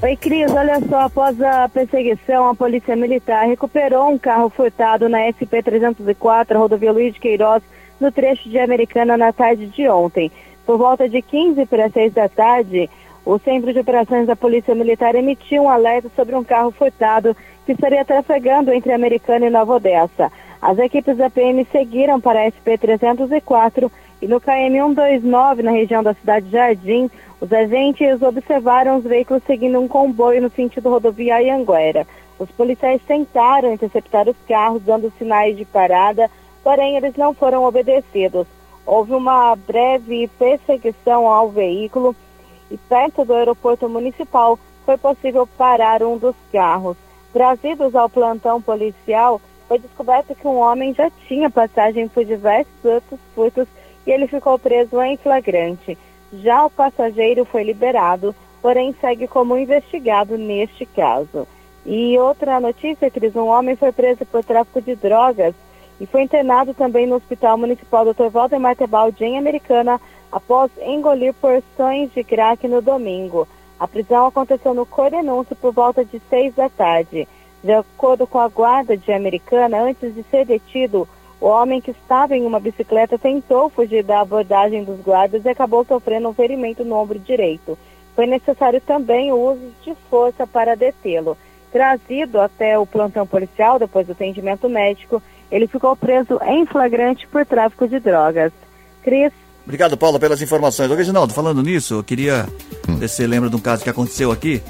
Oi, Cris, olha só, após a perseguição, a Polícia Militar recuperou um carro furtado na SP-304, rodovia Luiz de Queiroz, no trecho de Americana na tarde de ontem. Por volta de 15 para 6 da tarde, o Centro de Operações da Polícia Militar emitiu um alerta sobre um carro furtado que estaria trafegando entre Americana e Nova Odessa. As equipes da PM seguiram para a SP-304 e no KM-129, na região da cidade de Jardim, os agentes observaram os veículos seguindo um comboio no sentido rodovia Anhanguera. Os policiais tentaram interceptar os carros, dando sinais de parada, porém eles não foram obedecidos. Houve uma breve perseguição ao veículo e perto do aeroporto municipal foi possível parar um dos carros. Trazidos ao plantão policial, foi descoberto que um homem já tinha passagem por diversos outros furtos e ele ficou preso em flagrante. Já o passageiro foi liberado, porém segue como investigado neste caso. E outra notícia, Cris, um homem foi preso por tráfico de drogas e foi internado também no Hospital Municipal Dr. Valdemar Tebaldi, em Americana, após engolir porções de crack no domingo. A prisão aconteceu no Cordenúncio por volta de seis da tarde. De acordo com a guarda de Americana, antes de ser detido, o homem que estava em uma bicicleta tentou fugir da abordagem dos guardas e acabou sofrendo um ferimento no ombro direito. Foi necessário também o uso de força para detê-lo. Trazido até o plantão policial depois do atendimento médico, ele ficou preso em flagrante por tráfico de drogas. Cris, Obrigado, Paula, pelas informações. Ô, Reginaldo, falando nisso, eu queria ver se você lembra de um caso que aconteceu aqui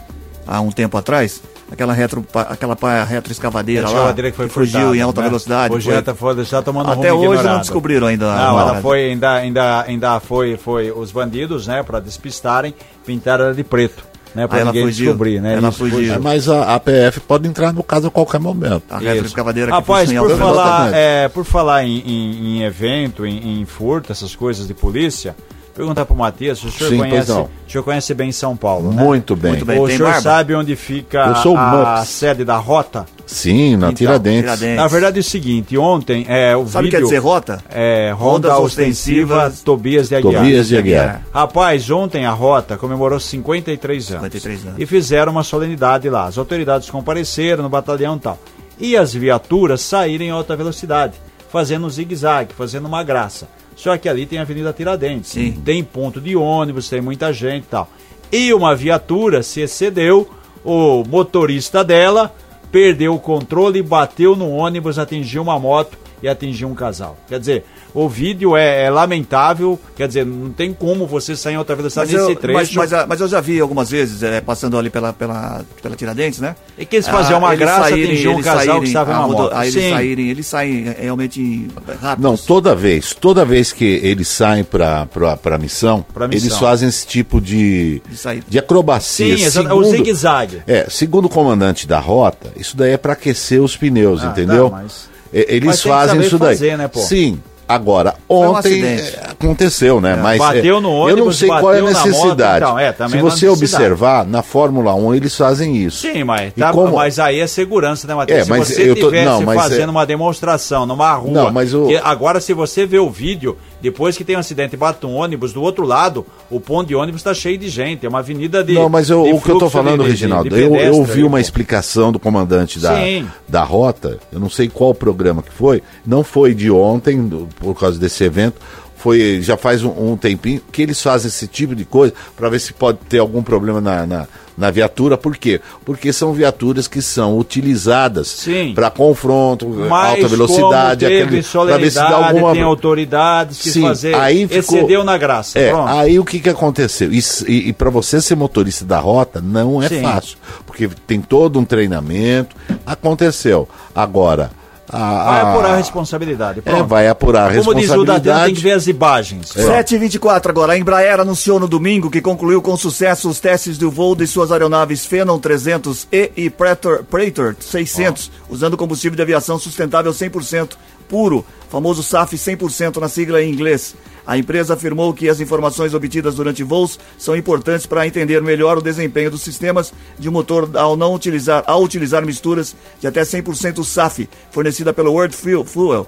há um tempo atrás. Aquela retro, aquela pá retroescavadeira A lá, escavadeira que foi fugiu furtada, em alta né? velocidade. Hoje foi- tá, foi, já tomando Até rumo hoje não ignorado. descobriram ainda. Não, a- ela foi, ainda, ainda, ainda foi, foi os bandidos, né, para despistarem, pintaram ela de preto, né, para ela ninguém fugiu. descobrir, né? Ela Isso, fugiu. É, mas a, a PF pode entrar no caso a qualquer momento. A retroescavadeira que Rapaz, fugiu por falar, é, por falar em, em- em evento, em, em furto, essas coisas de polícia, perguntar pro Matias, se o senhor Sim, conhece, o senhor conhece bem São Paulo, né? Muito bem. Muito bem. O tem senhor barba? sabe onde fica Eu sou o a, a sede da Rota? Sim, na Então, Tiradentes. Tiradentes. Na verdade é o seguinte, ontem é o Sabe o que vídeo... quer dizer rota? É, Ronda Rondas Ostensiva Ostensivas, Tobias de Aguiar. Tobias de Aguiar. Rapaz, ontem a Rota comemorou 53 anos. 53 anos. E fizeram uma solenidade lá. As autoridades compareceram no batalhão e tal. E as viaturas saíram em alta velocidade, fazendo um zigue-zague, fazendo uma graça. Só que ali tem a Avenida Tiradentes. Sim. Tem ponto de ônibus, tem muita gente e tal. E uma viatura se excedeu, o motorista dela perdeu o controle, bateu no ônibus, atingiu uma moto e atingiu um casal. Quer dizer, o vídeo é, é lamentável, quer dizer, não tem como você sair em alta velocidade Mas nesse eu, trecho. mas, mas, a- mas eu já vi algumas vezes, é, passando ali pela, pela, pela Tiradentes, né? E quis fazer uma eles graça, atingiu um eles casal que saírem, estava em a uma moto. Aí eles Sim. saírem, eles saem é, realmente rápido. Não, toda vez, toda vez que eles saem para a missão, Pra missão. eles fazem esse tipo de, De de acrobacia. Sim, exato, o zigue-zague. É, segundo o comandante da rota, isso daí é para aquecer os pneus, Ah, entendeu? tá, mas- Eles que fazem isso daí. fazer, né, pô? Sim. Agora, um ontem acidente. é, aconteceu, né? Mas Bateu é, no eu não ônibus, sei qual é a bateu na moto, necessidade. então, é, Se há você necessidade. observar, na Fórmula 1 eles fazem isso. Sim, mas, tá, como- mas aí é segurança, né, Matheus? É, se mas você eu tô- tivesse não, mas fazendo é- uma demonstração numa rua. Não, mas o- que agora, se você vê o vídeo, depois que tem um acidente e bate um ônibus, do outro lado, o ponto de ônibus está cheio de gente. É uma avenida de. Não, mas eu- de o que eu fluxo falando, de- de- Reginaldo, de eu, eu pedestre ouvi uma explicação do comandante da, Sim. da rota, eu não sei qual programa que foi, não foi de ontem, por causa desse evento, foi já faz um, um tempinho que eles fazem esse tipo de coisa para ver se pode ter algum problema na, na, na viatura. Por quê? Porque são viaturas que são utilizadas para confronto, Mas alta velocidade, pra ver se dá alguma tem autoridades que Sim, fazer. aí ficou- Excedeu na graça. É, Pronto. aí o que que aconteceu? Isso- e e para você ser motorista da rota não é Sim. fácil, porque tem todo um treinamento. Aconteceu. Agora, a, Vai a- apurar a responsabilidade. É, Pronto. vai apurar a Como diz o Datena, tem que responsabilidade. ver as imagens. 7h24 agora. A Embraer anunciou no domingo que concluiu com sucesso os testes do voo de suas aeronaves Phenom 300E e Praetor, Praetor 600, usando combustível de aviação sustentável 100% puro, famoso SAF 100% na sigla em inglês. A empresa afirmou que as informações obtidas durante voos são importantes para entender melhor o desempenho dos sistemas de motor ao não utilizar, ao utilizar misturas de até 100% SAF, fornecida pelo World Fuel.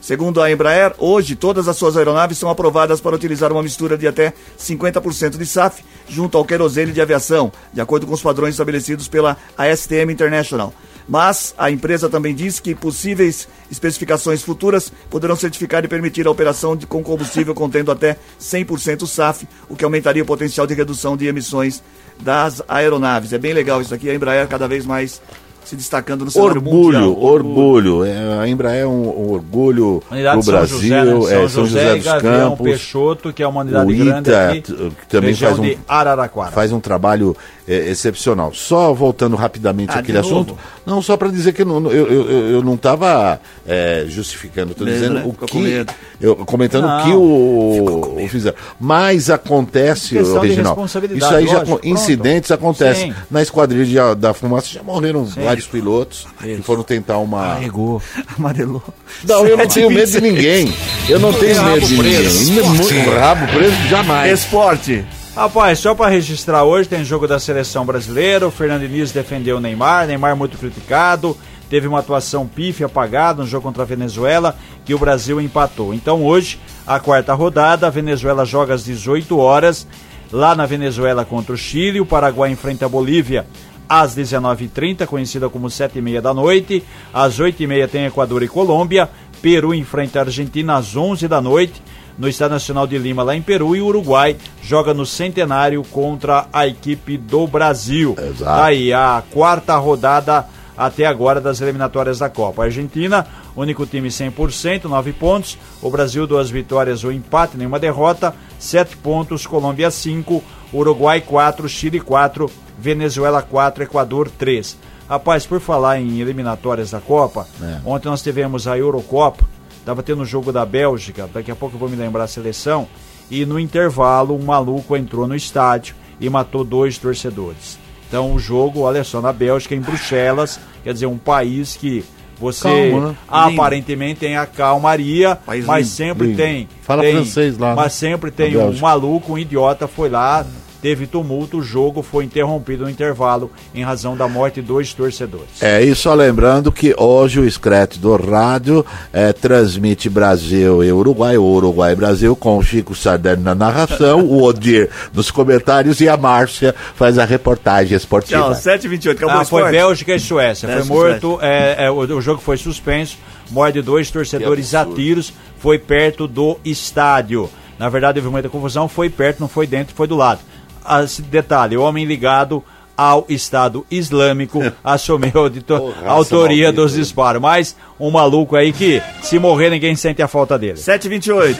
Segundo a Embraer, hoje todas as suas aeronaves são aprovadas para utilizar uma mistura de até 50% de SAF junto ao querosene de aviação, de acordo com os padrões estabelecidos pela ASTM International. Mas a empresa também diz que possíveis especificações futuras poderão certificar e permitir a operação de, com combustível contendo até 100% SAF, o que aumentaria o potencial de redução de emissões das aeronaves. É bem legal isso aqui, a Embraer cada vez mais se destacando no cenário Orgulho, mundial. orgulho. É, a Embraer é um, um orgulho Unidade do São Brasil, José, né? São, é São José, José e dos Gavião Campos. Peixoto, que é uma unidade o grande ITA, aqui, que também faz um, de Araraquara. faz um trabalho é, excepcional. Só voltando rapidamente Ah, àquele assunto, não só para dizer que eu, não- eu, eu, eu- não estava justificando, estou dizendo né? o Ficou com que medo. eu comentando o Não. que o, o fizeram. Mas acontece, responsabilidade, isso aí já lógico, pronto. incidentes acontecem. Sim. Na esquadrilha da fumaça já morreram vários pilotos que foram tentar uma Carregou. *laughs* Amarelou. não, eu não tenho medo de 7,26. ninguém. Eu não tenho medo de ninguém. Muito rabo preso jamais. Esporte. Rapaz, só para registrar hoje, tem jogo da seleção brasileira. O Fernando Diniz defendeu o Neymar. Neymar muito criticado. Teve uma atuação pífia apagada no jogo contra a Venezuela, que o Brasil empatou. Então hoje, a quarta rodada, a Venezuela joga às 18 horas, lá na Venezuela contra o Chile. O Paraguai enfrenta a Bolívia às 19h30, conhecida como 7h30 da noite. Às 8h30 tem Equador e Colômbia. Peru enfrenta a Argentina às 11 da noite no Estádio Nacional de Lima, lá em Peru, e o Uruguai joga no Centenário contra a equipe do Brasil. Exato. Tá aí a quarta rodada até agora das eliminatórias da Copa. A Argentina, único time 100%, 9 pontos. O Brasil, duas vitórias, um empate, nenhuma derrota, 7 pontos. Colômbia, 5. Uruguai, 4. Chile, 4. Venezuela, 4. Equador, 3. Rapaz, por falar em eliminatórias da Copa, ontem nós tivemos a Eurocopa. Tava tendo o jogo da Bélgica, daqui a pouco eu vou me lembrar a seleção. E no intervalo, um maluco entrou no estádio e matou dois torcedores. Então o jogo, olha só, na Bélgica, em Bruxelas, quer dizer, um país que você Calma, né? aparentemente tem a calmaria, País mas lindo, sempre lindo. tem. Fala tem- francês lá, né? Mas sempre tem um maluco, um idiota, foi lá, teve tumulto, o jogo foi interrompido no intervalo em razão da morte de dois torcedores. É, e só lembrando que hoje o Screte do Rádio é, transmite Brasil e Uruguai, o Uruguai e Brasil, com o Chico Sardelli na narração, o Odir nos comentários e a Márcia faz a reportagem esportiva. Tchau, 7h28. Acabou Ah, o foi esporte. Bélgica e Suécia. Foi Bélgica morto, é, é, o, o jogo foi suspenso, morte de dois torcedores a tiros, foi perto do estádio. Na verdade, houve muita confusão, foi perto, não foi dentro, foi do lado. Ah, esse detalhe, o homem ligado ao Estado Islâmico *laughs* assumiu a autoria maldita. dos disparos. Mas um maluco aí que, se morrer, ninguém sente a falta dele. 7h28.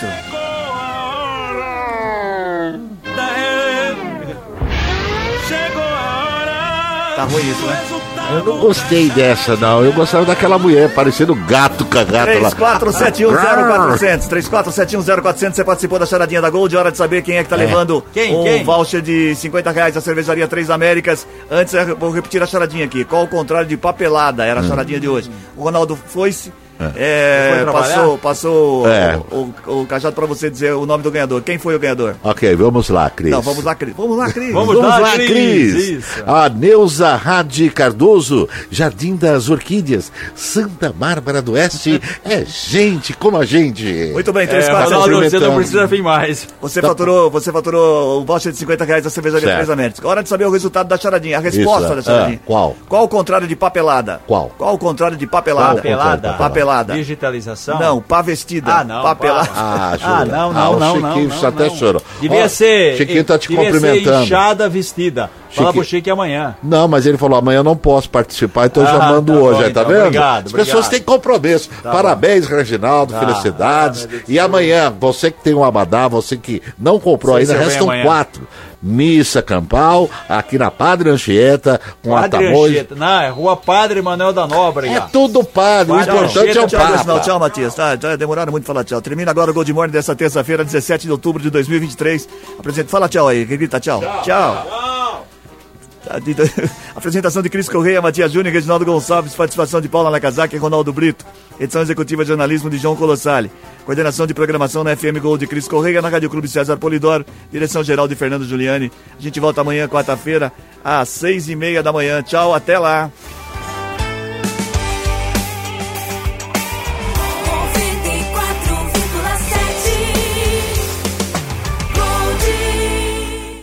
Chegou a hora. Tá ruim isso, né? Eu não gostei dessa, não. Eu gostava daquela mulher, parecendo gato cagado lá. 34710400. 34710400. Você participou da charadinha da Gold. Hora de saber quem é que tá levando Quem? um Quem? voucher de 50 reais da cervejaria Três Américas. Antes, eu vou repetir a charadinha aqui. Qual o contrário de papelada? Era a charadinha de hoje. O Ronaldo foi-se. É, trabalhar? passou passou É. o, o, o cajado pra você dizer o nome do ganhador. Quem foi o ganhador? Ok, vamos lá, Cris. Não, vamos lá, Cris. Vamos lá, Cris. Vamos Vamos lá, Cris. Cris. A Neuza Radi Cardoso, Jardim das Orquídeas, Santa Bárbara do Oeste. *laughs* é gente como a gente. Muito bem, É, 3471. Ronaldo, você não precisa vir mais. Você faturou, você faturou o voucher de 50 reais da cervejaria. Três Américas. Hora de saber o resultado da charadinha, a resposta Isso, da charadinha. ah, qual? Qual o contrário de papelada? Qual? Qual o contrário de papelada? Papelada? Papelada. Digitalização? Não, pá vestida. Ah, não, Papelada. Ah, Ah, Júlia. não, Ah, não, o não, Chiquinho não, só até não. chorou. Devia Ó, ser. Chiquinho tá te cumprimentando. Inchada vestida. Fala pro Chique amanhã. Não, mas ele falou, amanhã eu não posso participar, então eu já Ah, mando tá hoje, bom, aí, tá então. vendo? Obrigado, As pessoas obrigado. têm compromisso. Parabéns, Reginaldo, Tá. felicidades. Ah, e amanhã, você que tem um abadá, você que não comprou ainda, restam quatro. Missa Campal, aqui na Padre Anchieta, com a Padre tamoja. Anchieta. Não, é Rua Padre Manuel da Nóbrega. É tudo padre, o Padre importante Anchieta, é o Tchau, Papa. Tchau, Matias. Tá, já demoraram muito pra falar tchau. Termina agora o Gold Morning dessa terça-feira, 17 de outubro de 2023. Apresento. Fala tchau aí. Grita tchau. Tchau. *laughs* Apresentação de Cris Correia, Matias Júnior, Reginaldo Gonçalves, participação de Paula Nakazaki e Ronaldo Brito. Edição executiva de jornalismo de João Colossali. Coordenação de programação na FM Gol de Cris Correia, na Rádio Clube César Polidoro. Direção geral de Fernando Giuliani. A gente volta amanhã, quarta-feira, às seis e meia da manhã. Tchau, até lá.